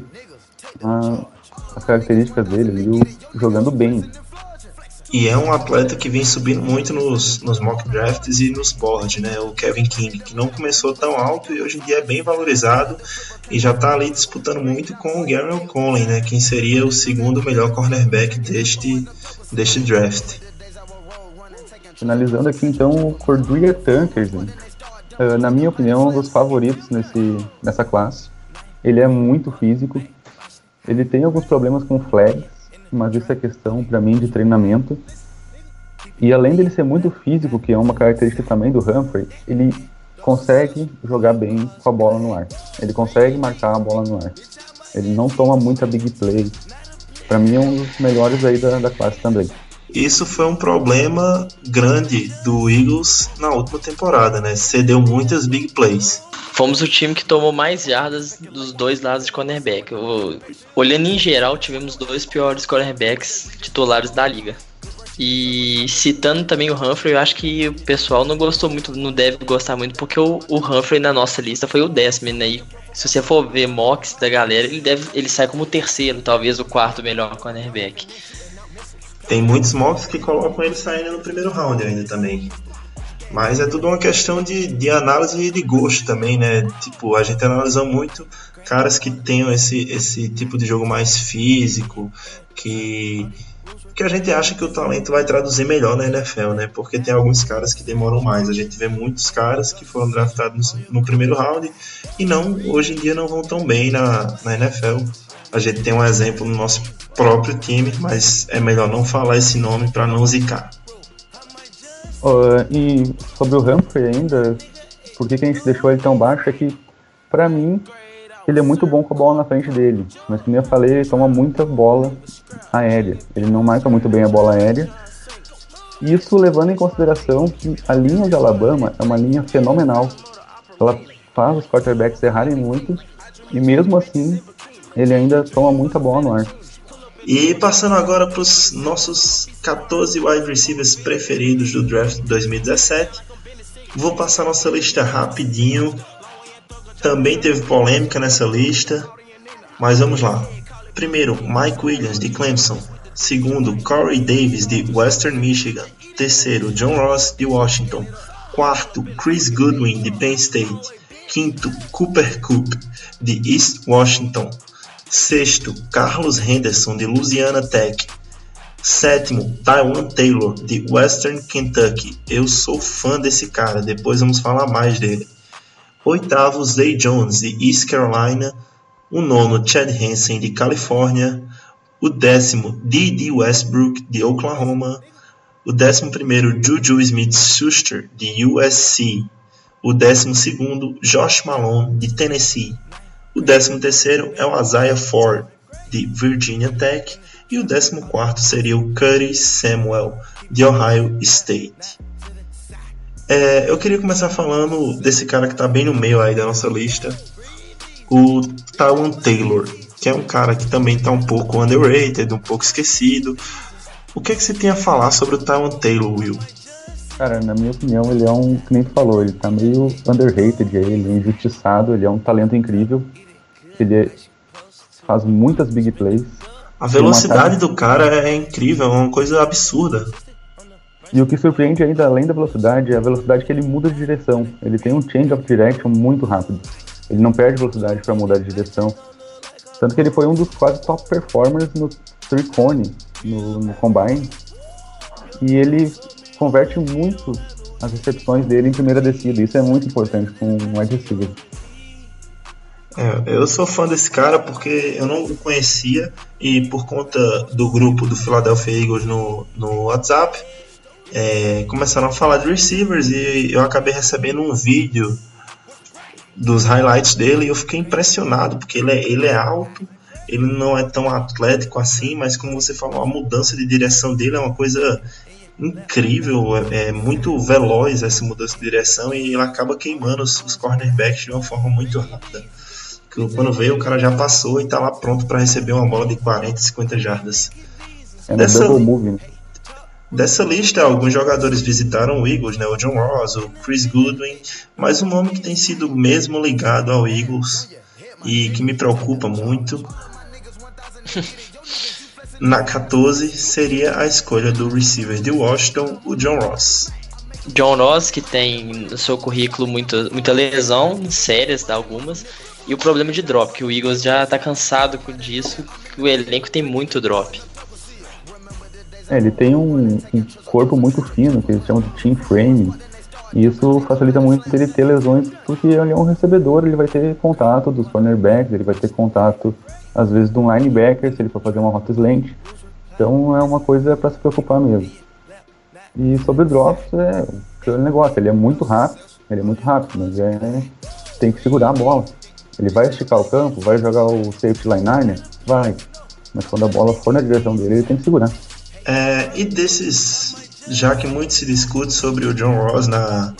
[SPEAKER 4] a- as características dele o- jogando bem.
[SPEAKER 3] E é um atleta que vem subindo muito nos, nos mock drafts e nos boards, né? O Kevin King, que não começou tão alto e hoje em dia é bem valorizado e já tá ali disputando muito com o Gary Conley, né? Quem seria o segundo melhor cornerback deste, deste draft.
[SPEAKER 4] Finalizando aqui então o Cordria Tankers, né? Ah, na minha opinião, um dos favoritos nesse, nessa classe. Ele é muito físico. Ele tem alguns problemas com flags, mas isso é questão para mim de treinamento. E além dele ser muito físico, que é uma característica também do Humphrey, ele consegue jogar bem com a bola no ar. Ele consegue marcar a bola no ar. Ele não toma muita big play. Para mim é um dos melhores aí da, da classe também.
[SPEAKER 3] Isso foi um problema grande do Eagles na última temporada, né? Cedeu muitas big plays.
[SPEAKER 5] Fomos o time que tomou mais jardas dos dois lados de cornerback. Olhando em geral, tivemos dois piores cornerbacks titulares da liga. E citando também o Humphrey, eu acho que o pessoal não gostou muito, não deve gostar muito, porque o, o Humphrey na nossa lista foi o décimo, né? E se você for ver mocks da galera, ele, deve, ele sai como o terceiro, talvez o quarto melhor cornerback.
[SPEAKER 3] Tem muitos mocks que colocam ele saindo no primeiro round ainda também. Mas é tudo uma questão de, de análise e de gosto também, né? Tipo, a gente analisa muito caras que tenham esse, esse tipo de jogo mais físico, que, que a gente acha que o talento vai traduzir melhor na NFL, né? Porque tem alguns caras que demoram mais. A gente vê muitos caras que foram draftados no, no primeiro round e não, hoje em dia não vão tão bem na, na NFL. A gente tem um exemplo no nosso próprio time, mas é melhor não falar esse nome para não zicar.
[SPEAKER 4] E sobre o Humphrey ainda, por que, que a gente deixou ele tão baixo? É que, pra mim, ele é muito bom com a bola na frente dele. Mas como eu falei, ele toma muita bola aérea. Ele não marca muito bem a bola aérea. Isso levando em consideração que a linha de Alabama é uma linha fenomenal. Ela faz os quarterbacks errarem muito. E mesmo assim, ele ainda toma muita bola no ar.
[SPEAKER 3] E passando agora para os nossos 14 wide receivers preferidos do draft de 2017, vou passar nossa lista rapidinho. Também teve polêmica nessa lista, mas vamos lá. Primeiro, Mike Williams de Clemson. Segundo, Corey Davis de Western Michigan. Terceiro, John Ross de Washington. Quarto, Chris Goodwin de Penn State. Quinto, Cooper Cup de East Washington. Sexto, Carlos Henderson de Louisiana Tech. Sétimo, Taiwan Taylor de Western Kentucky. Eu sou fã desse cara, depois vamos falar mais dele. Oitavo, Zay Jones de East Carolina. O nono, Chad Hansen de Califórnia. O décimo, D.D. Westbrook de Oklahoma. O décimo primeiro, Juju Smith-Schuster de USC. O décimo segundo, Josh Malone de Tennessee. O décimo terceiro é o Isaiah Ford de Virginia Tech. E o décimo quarto seria o Curtis Samuel de Ohio State. É, eu queria começar falando desse cara que está bem no meio aí da nossa lista, o Tawan Taylor, que é um cara que também está um pouco underrated, um pouco esquecido. O que é que você tem a falar sobre o Tawan Taylor, Will?
[SPEAKER 4] Cara, na minha opinião, ele é um, que nem tu falou, ele tá meio underrated ele é injustiçado, ele é um talento incrível. Ele faz muitas big plays.
[SPEAKER 3] A velocidade do cara é incrível, é uma coisa absurda.
[SPEAKER 4] E o que surpreende ainda, além da velocidade, é a velocidade que ele muda de direção. Ele tem um change of direction muito rápido. Ele não perde velocidade para mudar de direção. Tanto que ele foi um dos quase top performers no three cone, no, no combine. E ele converte muito as recepções dele em primeira descida. Isso é muito importante com um wide receiver.
[SPEAKER 3] É, eu sou fã desse cara porque eu não o conhecia e por conta do grupo do Philadelphia Eagles no, no WhatsApp, é, começaram a falar de receivers e eu acabei recebendo um vídeo dos highlights dele e eu fiquei impressionado porque ele é, ele é alto, ele não é tão atlético assim, mas como você falou, a mudança de direção dele é uma coisa incrível, é, é muito veloz essa mudança de direção e ele acaba queimando os, os cornerbacks de uma forma muito rápida. Que Quando veio, o cara já passou e tá lá pronto para receber uma bola de 40, 50 jardas.
[SPEAKER 4] É
[SPEAKER 3] Dessa-
[SPEAKER 4] double move, né?
[SPEAKER 3] Dessa lista, alguns jogadores visitaram o Eagles, né? O John Ross, o Chris Goodwin, mas um nome que tem sido mesmo ligado ao Eagles e que me preocupa muito. Na 14 seria a escolha do receiver de Washington, o John Ross.
[SPEAKER 5] John Ross, que tem no seu currículo muita, muita lesão, sérias, tá, algumas, e o problema de drop, que o Eagles já tá cansado disso, que o elenco tem muito drop.
[SPEAKER 4] É, ele tem um, um corpo muito fino, que eles chamam de team frame. E isso facilita muito ele ter lesões, porque ele é um recebedor, ele vai ter contato dos cornerbacks, ele vai ter contato, às vezes, de um linebacker, se ele for fazer uma rota slant. Então é uma coisa para se preocupar mesmo. E sobre drops, é aquele negócio, ele é muito rápido, ele é muito rápido, mas é, tem que segurar a bola. Ele vai esticar o campo, vai jogar o safety line Vai. Mas quando a bola for na direção dele, ele tem que segurar.
[SPEAKER 3] É, e desses, já que muito se discute sobre o John Ross na,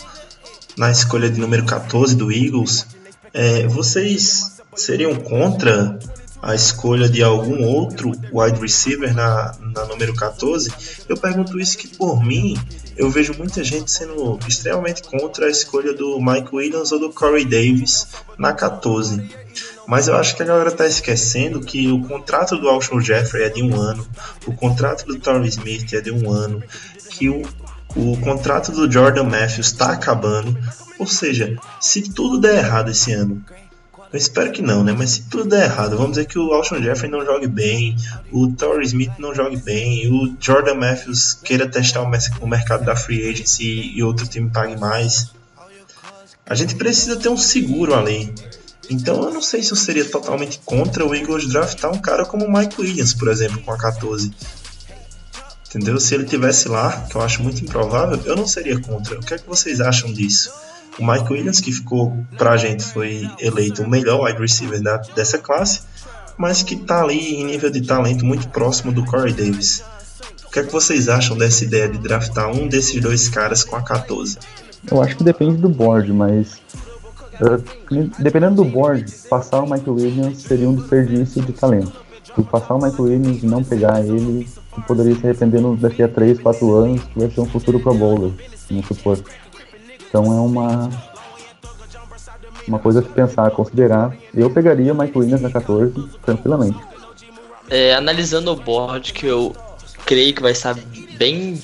[SPEAKER 3] na escolha de número 14 do Eagles, é, vocês seriam contra a escolha de algum outro wide receiver na, na número 14? Eu pergunto isso que, por mim, eu vejo muita gente sendo extremamente contra a escolha do Mike Williams ou do Corey Davis na 14. Mas eu acho que a galera tá esquecendo que o contrato do Alshon Jeffrey é de um ano, o contrato do Torrey Smith é de um ano, que o, o contrato do Jordan Matthews está acabando. Ou seja, se tudo der errado esse ano, eu espero que não, né? Mas se tudo der errado, vamos dizer que o Alshon Jeffrey não jogue bem, o Torrey Smith não jogue bem, o Jordan Matthews queira testar o, mer- o mercado da free agency e outro time pague mais. A gente precisa ter um seguro ali. Então eu não sei se eu seria totalmente contra o Eagles draftar um cara como o Mike Williams, por exemplo, com a 14. Entendeu? Se ele tivesse lá, que eu acho muito improvável, eu não seria contra. O que é que vocês acham disso? O Mike Williams, que ficou pra gente, foi eleito o melhor wide receiver da, dessa classe, mas que tá ali em nível de talento muito próximo do Corey Davis. O que é que vocês acham dessa ideia de draftar um desses dois caras com a 14?
[SPEAKER 4] Eu acho que depende do board, mas. eh, dependendo do board, passar o Michael Williams seria um desperdício de talento. Tu passar o Michael Williams e não pegar ele, poderia se arrepender daqui a 3, 4 anos, que vai ser um futuro pro bowler, vamos supor. Então é uma. Uma coisa a se pensar, a considerar. Eu pegaria o Michael Williams na 14, tranquilamente.
[SPEAKER 5] É, analisando o board, que eu creio que vai estar bem,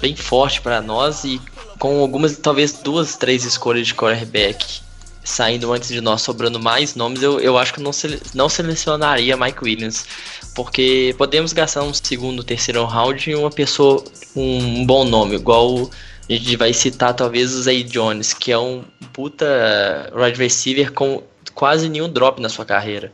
[SPEAKER 5] bem forte para nós e com algumas, talvez duas, três escolhas de quarterback saindo antes de nós, sobrando mais nomes, eu, eu acho que não, sele- não selecionaria Mike Williams, porque podemos gastar um segundo, terceiro round em uma pessoa, um bom nome, igual a gente vai citar talvez o Zay Jones, que é um puta wide receiver com quase nenhum drop na sua carreira.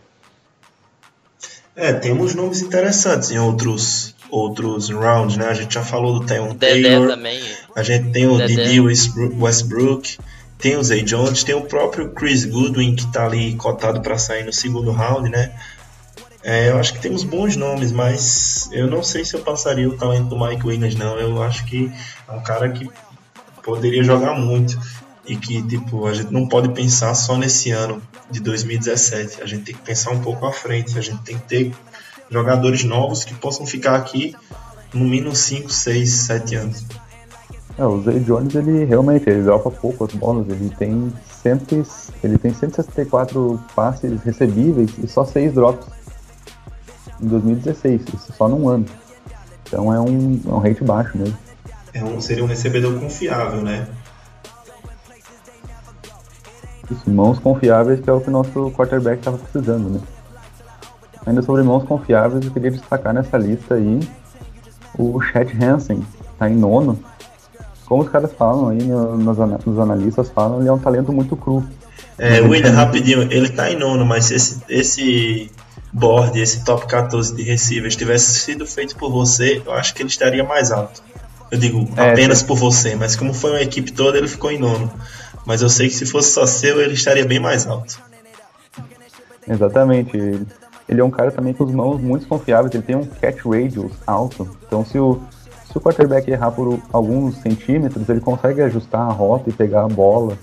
[SPEAKER 3] É, temos nomes interessantes em outros outros rounds, né? A gente já falou do Tayon
[SPEAKER 5] Dedé
[SPEAKER 3] Taylor,
[SPEAKER 5] também.
[SPEAKER 3] a gente tem o. Didi Westbrook, Westbrook, tem o Zay Jones, tem o próprio Chris Goodwin que tá ali cotado para sair no segundo round, né? É, eu acho que temos bons nomes, mas eu não sei se eu passaria o talento do Mike Williams, não. Eu acho que é um cara que poderia jogar muito e que, tipo, a gente não pode pensar só nesse ano de 2017. A gente tem que pensar um pouco à frente. A gente tem que ter jogadores novos que possam ficar aqui no mínimo 5, 6, 7 anos.
[SPEAKER 4] É, o Zay Jones, ele realmente ele dropa pouco as bolas, ele tem, cento, ele tem 164 passes recebíveis e só 6 drops em 2016, isso só num ano. Então é um, é um rate baixo mesmo.
[SPEAKER 3] É um, seria um recebedor confiável, né?
[SPEAKER 4] Isso, mãos confiáveis que é o que o nosso quarterback estava precisando, né? Ainda sobre mãos confiáveis, eu queria destacar nessa lista aí o Chet Hansen, tá em nono. Como os caras falam aí, no- nos, nos analistas falam, ele é um talento muito cru.
[SPEAKER 3] É, William, rapidinho, ele tá em nono, mas se esse, esse board, esse top 14 de receivers tivesse sido feito por você, eu acho que ele estaria mais alto. Eu digo
[SPEAKER 4] É,
[SPEAKER 3] apenas
[SPEAKER 4] sim.
[SPEAKER 3] por você, mas como foi uma equipe toda, ele ficou em nono. Mas eu sei que se fosse só seu, ele estaria bem mais alto.
[SPEAKER 4] Exatamente. Ele, ele é um cara também com as mãos muito confiáveis, ele tem um catch radius alto. Então se o, se o quarterback errar por alguns centímetros, ele consegue ajustar a rota e pegar a bola.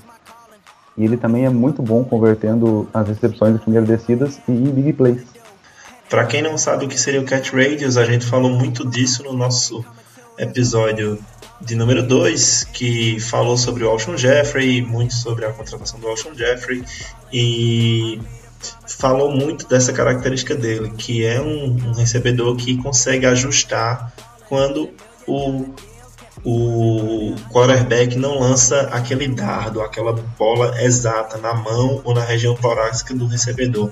[SPEAKER 4] E ele também é muito bom convertendo as recepções de primeiras descidas e big plays.
[SPEAKER 3] Pra quem não sabe o que seria o Catch Radius, a gente falou muito disso no nosso episódio de número 2, que falou sobre o Alshon Jeffrey, muito sobre a contratação do Alshon Jeffrey, e falou muito dessa característica dele, que é um, um recebedor que consegue ajustar quando o, o quarterback não lança aquele dardo, aquela bola exata na mão ou na região torácica do recebedor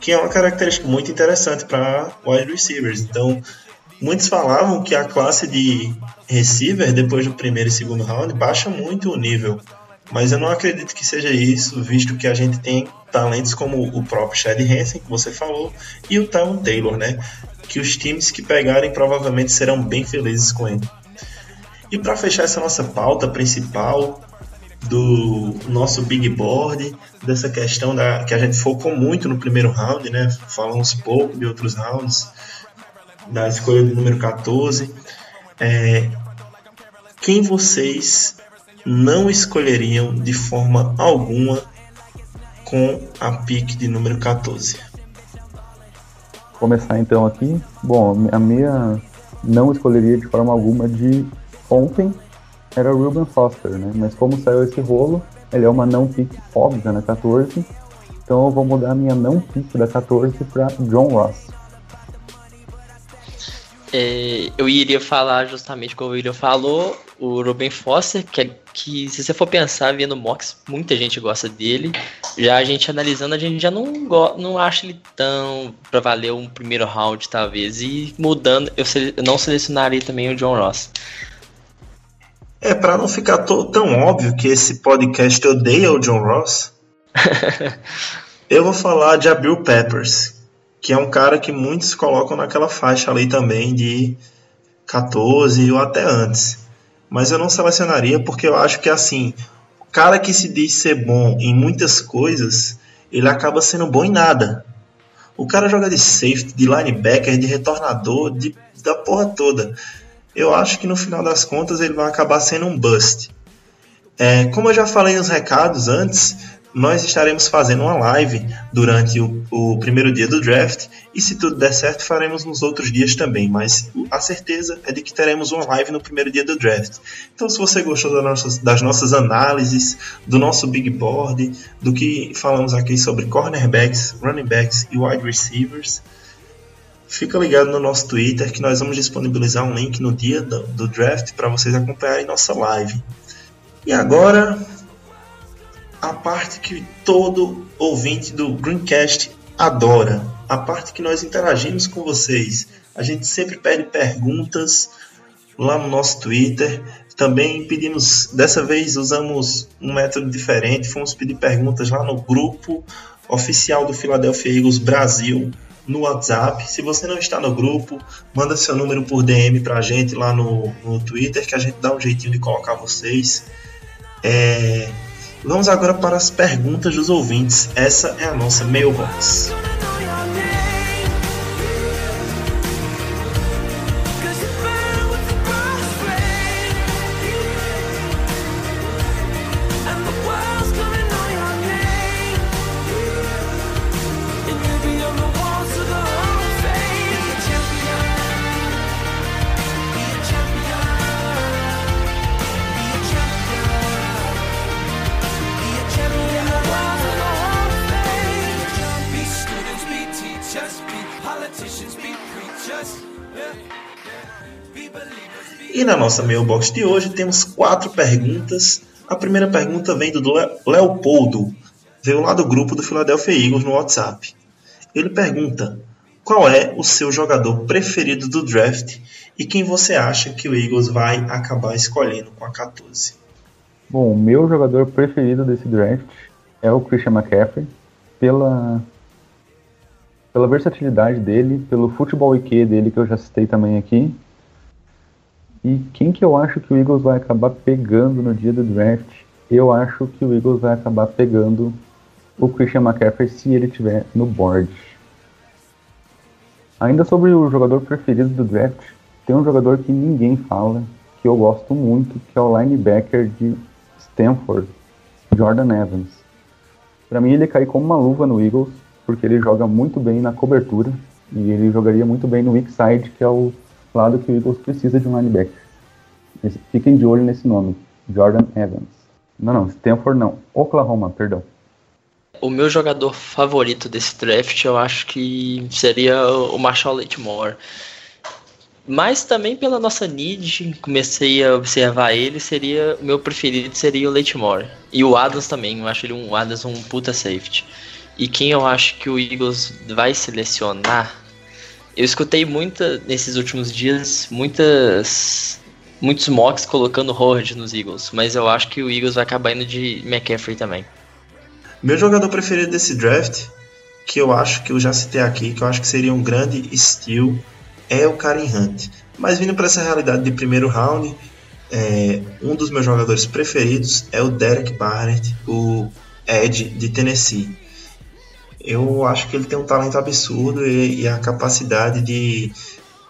[SPEAKER 3] que é uma característica muito interessante para wide receivers. Então, muitos falavam que a classe de receiver, depois do primeiro e segundo round, baixa muito o nível. Mas eu não acredito que seja isso, visto que a gente tem talentos como o próprio Chad Hansen, que você falou, e o Tyron Taylor, né? Que os times que pegarem provavelmente serão bem felizes com ele. E para fechar essa nossa pauta principal do nosso big board, dessa questão da, que a gente focou muito no primeiro round, né? Falamos pouco de outros rounds, da escolha do número 14. É, quem vocês não escolheriam de forma alguma com a pick de número 14?
[SPEAKER 4] Começar então aqui. Bom, a minha não escolheria de forma alguma de ontem era o Ruben Foster, né? Mas como saiu esse rolo, ele é uma não pick óbvia na 14. Então eu vou mudar a minha não pick da 14 para John Ross.
[SPEAKER 5] É, eu iria falar justamente como o William falou, o Ruben Foster, que, é- que se você for pensar vendo Mox, muita gente gosta dele. Já a gente analisando, a gente já não, não acha ele tão pra valer um primeiro round, talvez. E mudando, eu, sele- eu não selecionaria também o John Ross.
[SPEAKER 3] É, para não ficar tão óbvio que esse podcast odeia o John Ross, eu vou falar de Abil Peppers, que é um cara que muitos colocam naquela faixa ali também de 14 ou até antes. Mas eu não selecionaria porque eu acho que assim, o cara que se diz ser bom em muitas coisas, ele acaba sendo bom em nada. O cara joga de safety, de linebacker, de retornador, de, da porra toda. Eu acho que no final das contas ele vai acabar sendo um bust. É, como eu já falei nos recados antes, nós estaremos fazendo uma live durante o, o primeiro dia do draft e se tudo der certo faremos nos outros dias também, mas a certeza é de que teremos uma live no primeiro dia do draft. Então se você gostou das nossas, das nossas análises, do nosso big board, do que falamos aqui sobre cornerbacks, running backs e wide receivers, fica ligado no nosso Twitter que nós vamos disponibilizar um link no dia do, do draft para vocês acompanharem nossa live. E agora a parte que todo ouvinte do Greencast adora, a parte que nós interagimos com vocês. A gente sempre pede perguntas lá no nosso Twitter. Também pedimos, dessa vez usamos um método diferente, fomos pedir perguntas lá no grupo oficial do Philadelphia Eagles Brasil no WhatsApp. Se você não está no grupo, manda seu número por DM pra gente lá no, no Twitter que a gente dá um jeitinho de colocar vocês. É, Vamos agora para as perguntas dos ouvintes. Essa é a nossa mailbox. Na nossa mailbox de hoje temos quatro perguntas. A primeira pergunta vem do Le- Leopoldo, veio lá do grupo do Philadelphia Eagles no WhatsApp. Ele pergunta: qual é o seu jogador preferido do draft e quem você acha que o Eagles vai acabar escolhendo com a 14?
[SPEAKER 4] Bom, o meu jogador preferido desse draft é o Christian McCaffrey, pela, pela versatilidade dele, pelo futebol IQ dele, que eu já citei também aqui. E quem que eu acho que o Eagles vai acabar pegando no dia do draft? Eu acho que o Eagles vai acabar pegando o Christian McCaffrey se ele estiver no board. Ainda sobre o jogador preferido do draft, tem um jogador que ninguém fala, que eu gosto muito, que é o linebacker de Stanford, Jordan Evans. Para mim ele cai como uma luva no Eagles, porque ele joga muito bem na cobertura e ele jogaria muito bem no weak side, que é o lado que o Eagles precisa de um linebacker. Fiquem de olho nesse nome, Jordan Evans. Não, não, Stanford não, Oklahoma, perdão.
[SPEAKER 5] O meu jogador favorito desse draft, eu acho que seria o Marshall Latimore. Mas também pela nossa need, comecei a observar ele, seria o meu preferido seria o Latimore. E o Adams também, eu acho ele um o Adams um puta safety. E quem eu acho que o Eagles vai selecionar, eu escutei muita nesses últimos dias muitas muitos mocks colocando Howard nos Eagles, mas eu acho que o Eagles vai acabar indo de McCaffrey também.
[SPEAKER 3] Meu jogador preferido desse draft, que eu acho que eu já citei aqui, que eu acho que seria um grande steal, é o Karen Hunt. Mas vindo para essa realidade de primeiro round, é, um dos meus jogadores preferidos é o Derek Barnett, o Ed de Tennessee. Eu acho que ele tem um talento absurdo e, e a capacidade de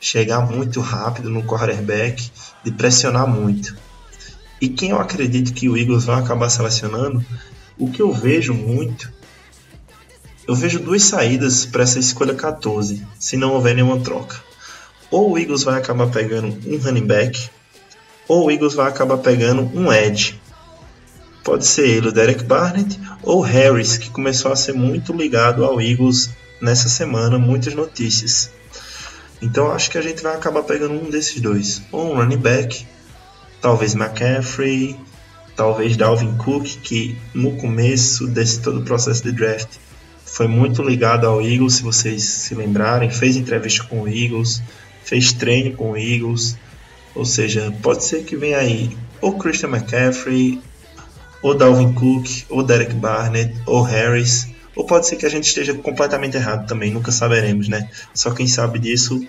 [SPEAKER 3] chegar muito rápido no quarterback, de pressionar muito. E quem eu acredito que o Eagles vai acabar selecionando, o que eu vejo muito, eu vejo duas saídas para essa escolha 14, se não houver nenhuma troca. Ou o Eagles vai acabar pegando um running back, ou o Eagles vai acabar pegando um edge. Pode ser ele, o Derek Barnett, ou Harris, que começou a ser muito ligado ao Eagles nessa semana, muitas notícias. Então acho que a gente vai acabar pegando um desses dois. Ou um running back, talvez McCaffrey, talvez Dalvin Cook, que no começo desse todo o processo de draft foi muito ligado ao Eagles, se vocês se lembrarem, fez entrevista com o Eagles, fez treino com o Eagles. Ou seja, pode ser que venha aí ou Christian McCaffrey, ou Dalvin Cook, ou Derek Barnett, ou Harris, ou pode ser que a gente esteja completamente errado também, nunca saberemos, né? Só quem sabe disso,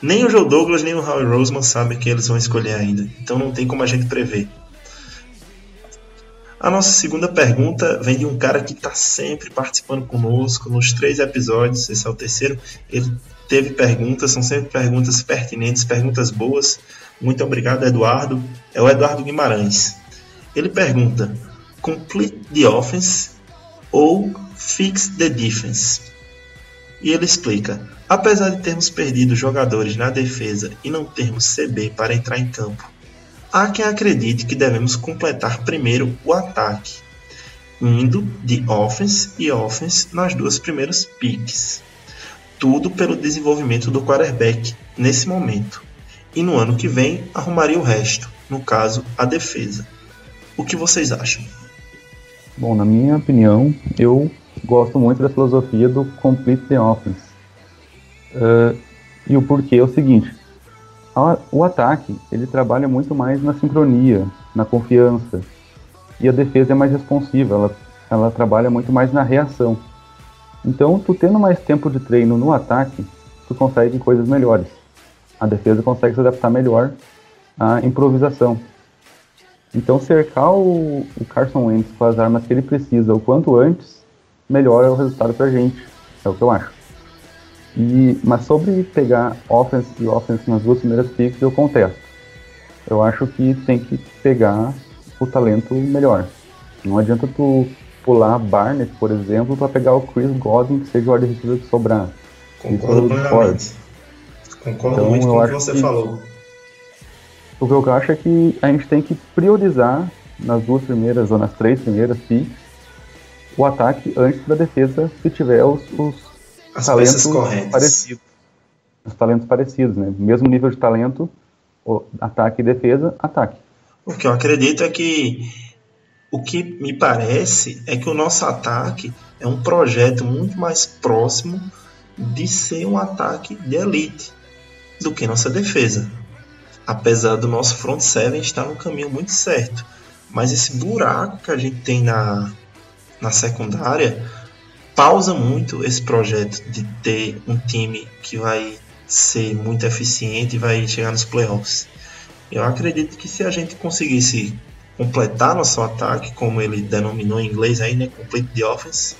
[SPEAKER 3] nem o Joe Douglas nem o Howie Roseman sabem que eles vão escolher ainda, então não tem como a gente prever. A nossa segunda pergunta vem de um cara que está sempre participando conosco nos três episódios, esse é o terceiro. Ele teve perguntas, são sempre perguntas pertinentes, perguntas boas. Muito obrigado, Eduardo. É o Eduardo Guimarães. Ele pergunta: complete the offense ou fix the defense? E ele explica: apesar de termos perdido jogadores na defesa e não termos CB para entrar em campo, há quem acredite que devemos completar primeiro o ataque, indo de offense e offense nas duas primeiras picks. Tudo pelo desenvolvimento do quarterback nesse momento. E no ano que vem arrumaria o resto, no caso, a defesa. O que vocês acham?
[SPEAKER 4] Bom, na minha opinião, eu gosto muito da filosofia do complete the offense. Uh, e o porquê é o seguinte: a, o ataque ele trabalha muito mais na sincronia, na confiança, e a defesa é mais responsiva, ela, ela trabalha muito mais na reação. Então, tu tendo mais tempo de treino no ataque, tu consegue coisas melhores. A defesa consegue se adaptar melhor à improvisação. Então, cercar o, o Carson Wentz com as armas que ele precisa o quanto antes, melhor é o resultado pra gente. É o que eu acho. E, mas sobre pegar offense e offense nas duas primeiras picks, eu contesto. Eu acho que tem que pegar o talento melhor. Não adianta tu pular Barnett, por exemplo, para pegar o Chris Godwin, que seja o wide receiver que sobrar.
[SPEAKER 3] Concordo plenamente. Concordo
[SPEAKER 4] Então,
[SPEAKER 3] muito com o que você
[SPEAKER 4] que-
[SPEAKER 3] falou.
[SPEAKER 4] O que eu acho é que a gente tem que priorizar nas duas primeiras ou nas três primeiras picks o ataque antes da defesa se tiver os, os talentos parecidos. Os talentos parecidos, né? Mesmo nível de talento, ataque e defesa, ataque.
[SPEAKER 3] O que eu acredito é que o que me parece é que o nosso ataque é um projeto muito mais próximo de ser um ataque de elite do que nossa defesa. Apesar do nosso front seven estar no caminho muito certo, mas esse buraco que a gente tem na, na secundária pausa muito esse projeto de ter um time que vai ser muito eficiente e vai chegar nos playoffs. Eu acredito que se a gente conseguisse completar nosso ataque, como ele denominou em inglês aí, né, complete the offense,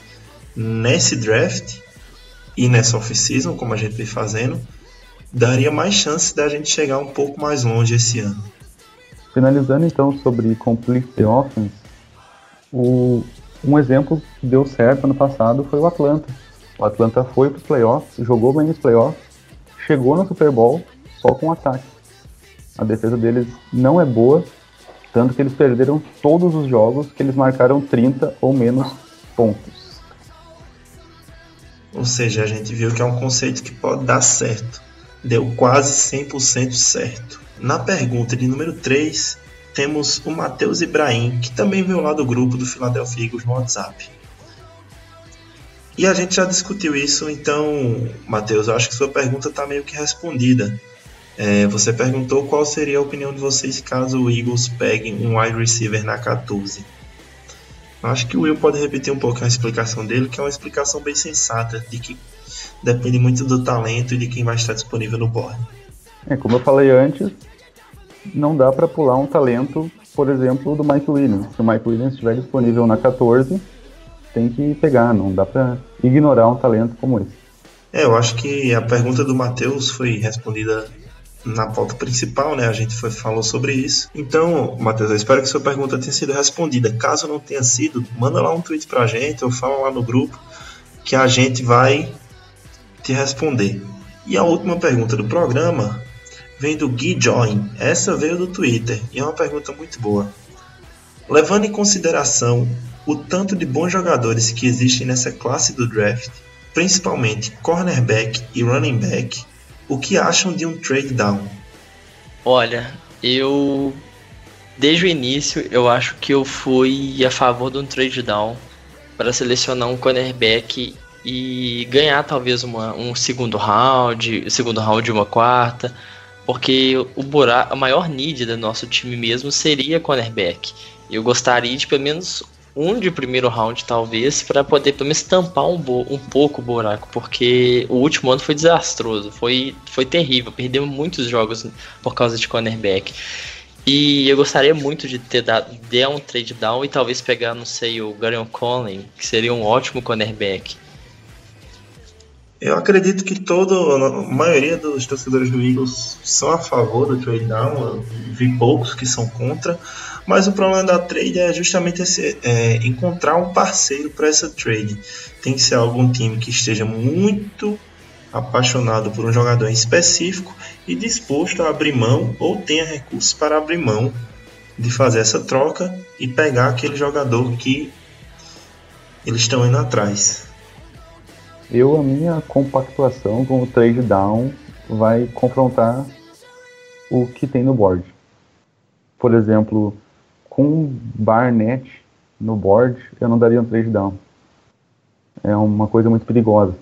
[SPEAKER 3] nesse draft e nessa off-season, como a gente vem fazendo, daria mais chance da gente chegar um pouco mais longe esse ano.
[SPEAKER 4] Finalizando então sobre Complete the Offense, o, um exemplo que deu certo ano passado foi o Atlanta. O Atlanta foi para os playoffs, jogou bem nos playoffs, chegou no Super Bowl só com ataque. A defesa deles não é boa, tanto que eles perderam todos os jogos que eles marcaram 30 ou menos pontos.
[SPEAKER 3] Ou seja, a gente viu que é um conceito que pode dar certo. Deu quase 100% certo. Na pergunta de número 3, temos o Matheus Ibrahim, que também veio lá do grupo do Philadelphia Eagles no WhatsApp. E a gente já discutiu isso, então, Matheus, eu acho que sua pergunta está meio que respondida. É, você perguntou qual seria a opinião de vocês caso o Eagles pegue um wide receiver na 14. Acho que o Will pode repetir um pouco a explicação dele, que é uma explicação bem sensata, de que depende muito do talento e de quem vai estar disponível no board.
[SPEAKER 4] É, como eu falei antes, não dá para pular um talento, por exemplo, do Mike Williams. Se o Mike Williams estiver disponível na 14, tem que pegar, não dá para ignorar um talento como esse.
[SPEAKER 3] É, eu acho que a pergunta do Matheus foi respondida na pauta principal, né? A gente foi, falou sobre isso. Então, Matheus, eu espero que sua pergunta tenha sido respondida. Caso não tenha sido, manda lá um tweet pra gente ou fala lá no grupo que a gente vai te responder. E a última pergunta do programa vem do Gui Join. Essa veio do Twitter e é uma pergunta muito boa. Levando em consideração o tanto de bons jogadores que existem nessa classe do draft, principalmente cornerback e running back, o que acham de um trade down?
[SPEAKER 5] Olha, eu desde o início eu acho que eu fui a favor de um trade down para selecionar um cornerback e ganhar talvez uma, um segundo round, segundo round uma quarta, porque o buraco, a maior need do nosso time mesmo seria cornerback. Eu gostaria de pelo menos um de primeiro round, talvez, para poder pelo menos tampar um, um pouco o buraco, porque o último ano foi desastroso, foi, foi terrível, perdemos muitos jogos por causa de cornerback. E eu gostaria muito de ter dado der um trade down e talvez pegar, não sei, o Garion Conley, que seria um ótimo cornerback.
[SPEAKER 3] Eu acredito que toda a maioria dos torcedores do Eagles são a favor do trade down. Eu vi poucos que são contra, mas o problema da trade é justamente esse, é, encontrar um parceiro para essa trade. Tem que ser algum time que esteja muito apaixonado por um jogador em específico e disposto a abrir mão ou tenha recursos para abrir mão de fazer essa troca e pegar aquele jogador que eles estão indo atrás.
[SPEAKER 4] Eu, a minha compactuação com o trade down vai confrontar o que tem no board. Por exemplo, com Barnett no board, eu não daria um trade down. É uma coisa muito perigosa.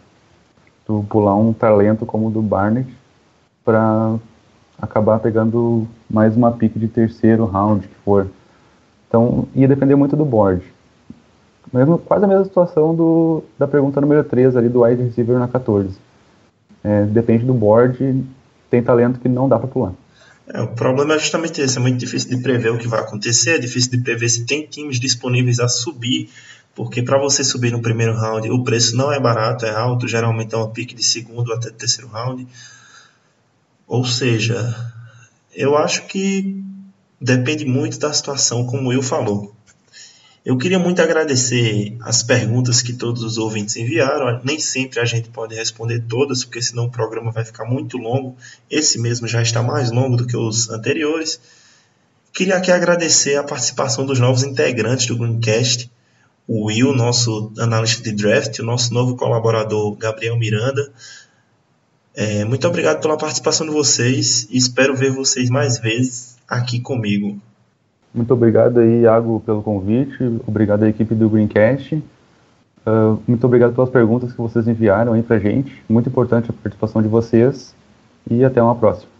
[SPEAKER 4] Tu pular um talento como o do Barnett para acabar pegando mais uma pick de terceiro round que for. Então, ia depender muito do board. Mesmo, quase a mesma situação do, da pergunta número 3 ali do wide receiver na 14. É, depende do board, tem talento que não dá para pular.
[SPEAKER 3] É, o problema é justamente esse, é muito difícil de prever o que vai acontecer, é difícil de prever se tem times disponíveis a subir, porque para você subir no primeiro round, o preço não é barato, é alto, geralmente é uma pique de segundo até terceiro round. Ou seja, eu acho que depende muito da situação, como eu falou. Eu queria muito agradecer as perguntas que todos os ouvintes enviaram. Nem sempre a gente pode responder todas, porque senão o programa vai ficar muito longo. Esse mesmo já está mais longo do que os anteriores. Queria aqui agradecer a participação dos novos integrantes do Greencast. O Will, nosso analista de draft, o nosso novo colaborador Gabriel Miranda. É, muito obrigado pela participação de vocês e espero ver vocês mais vezes aqui comigo.
[SPEAKER 4] Muito obrigado aí, Iago, pelo convite. Obrigado à equipe do Greencast. Uh, muito obrigado pelas perguntas que vocês enviaram aí pra gente. Muito importante a participação de vocês. E até uma próxima.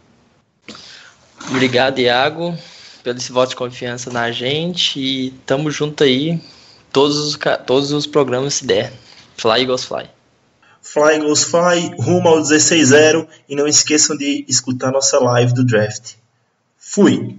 [SPEAKER 5] Obrigado, Iago, pelo esse voto de confiança na gente. E tamo junto aí, todos os, todos os programas se der. Fly Eagles Fly.
[SPEAKER 3] Fly Eagles Fly, rumo ao 16-0. E não esqueçam de escutar nossa live do draft. Fui!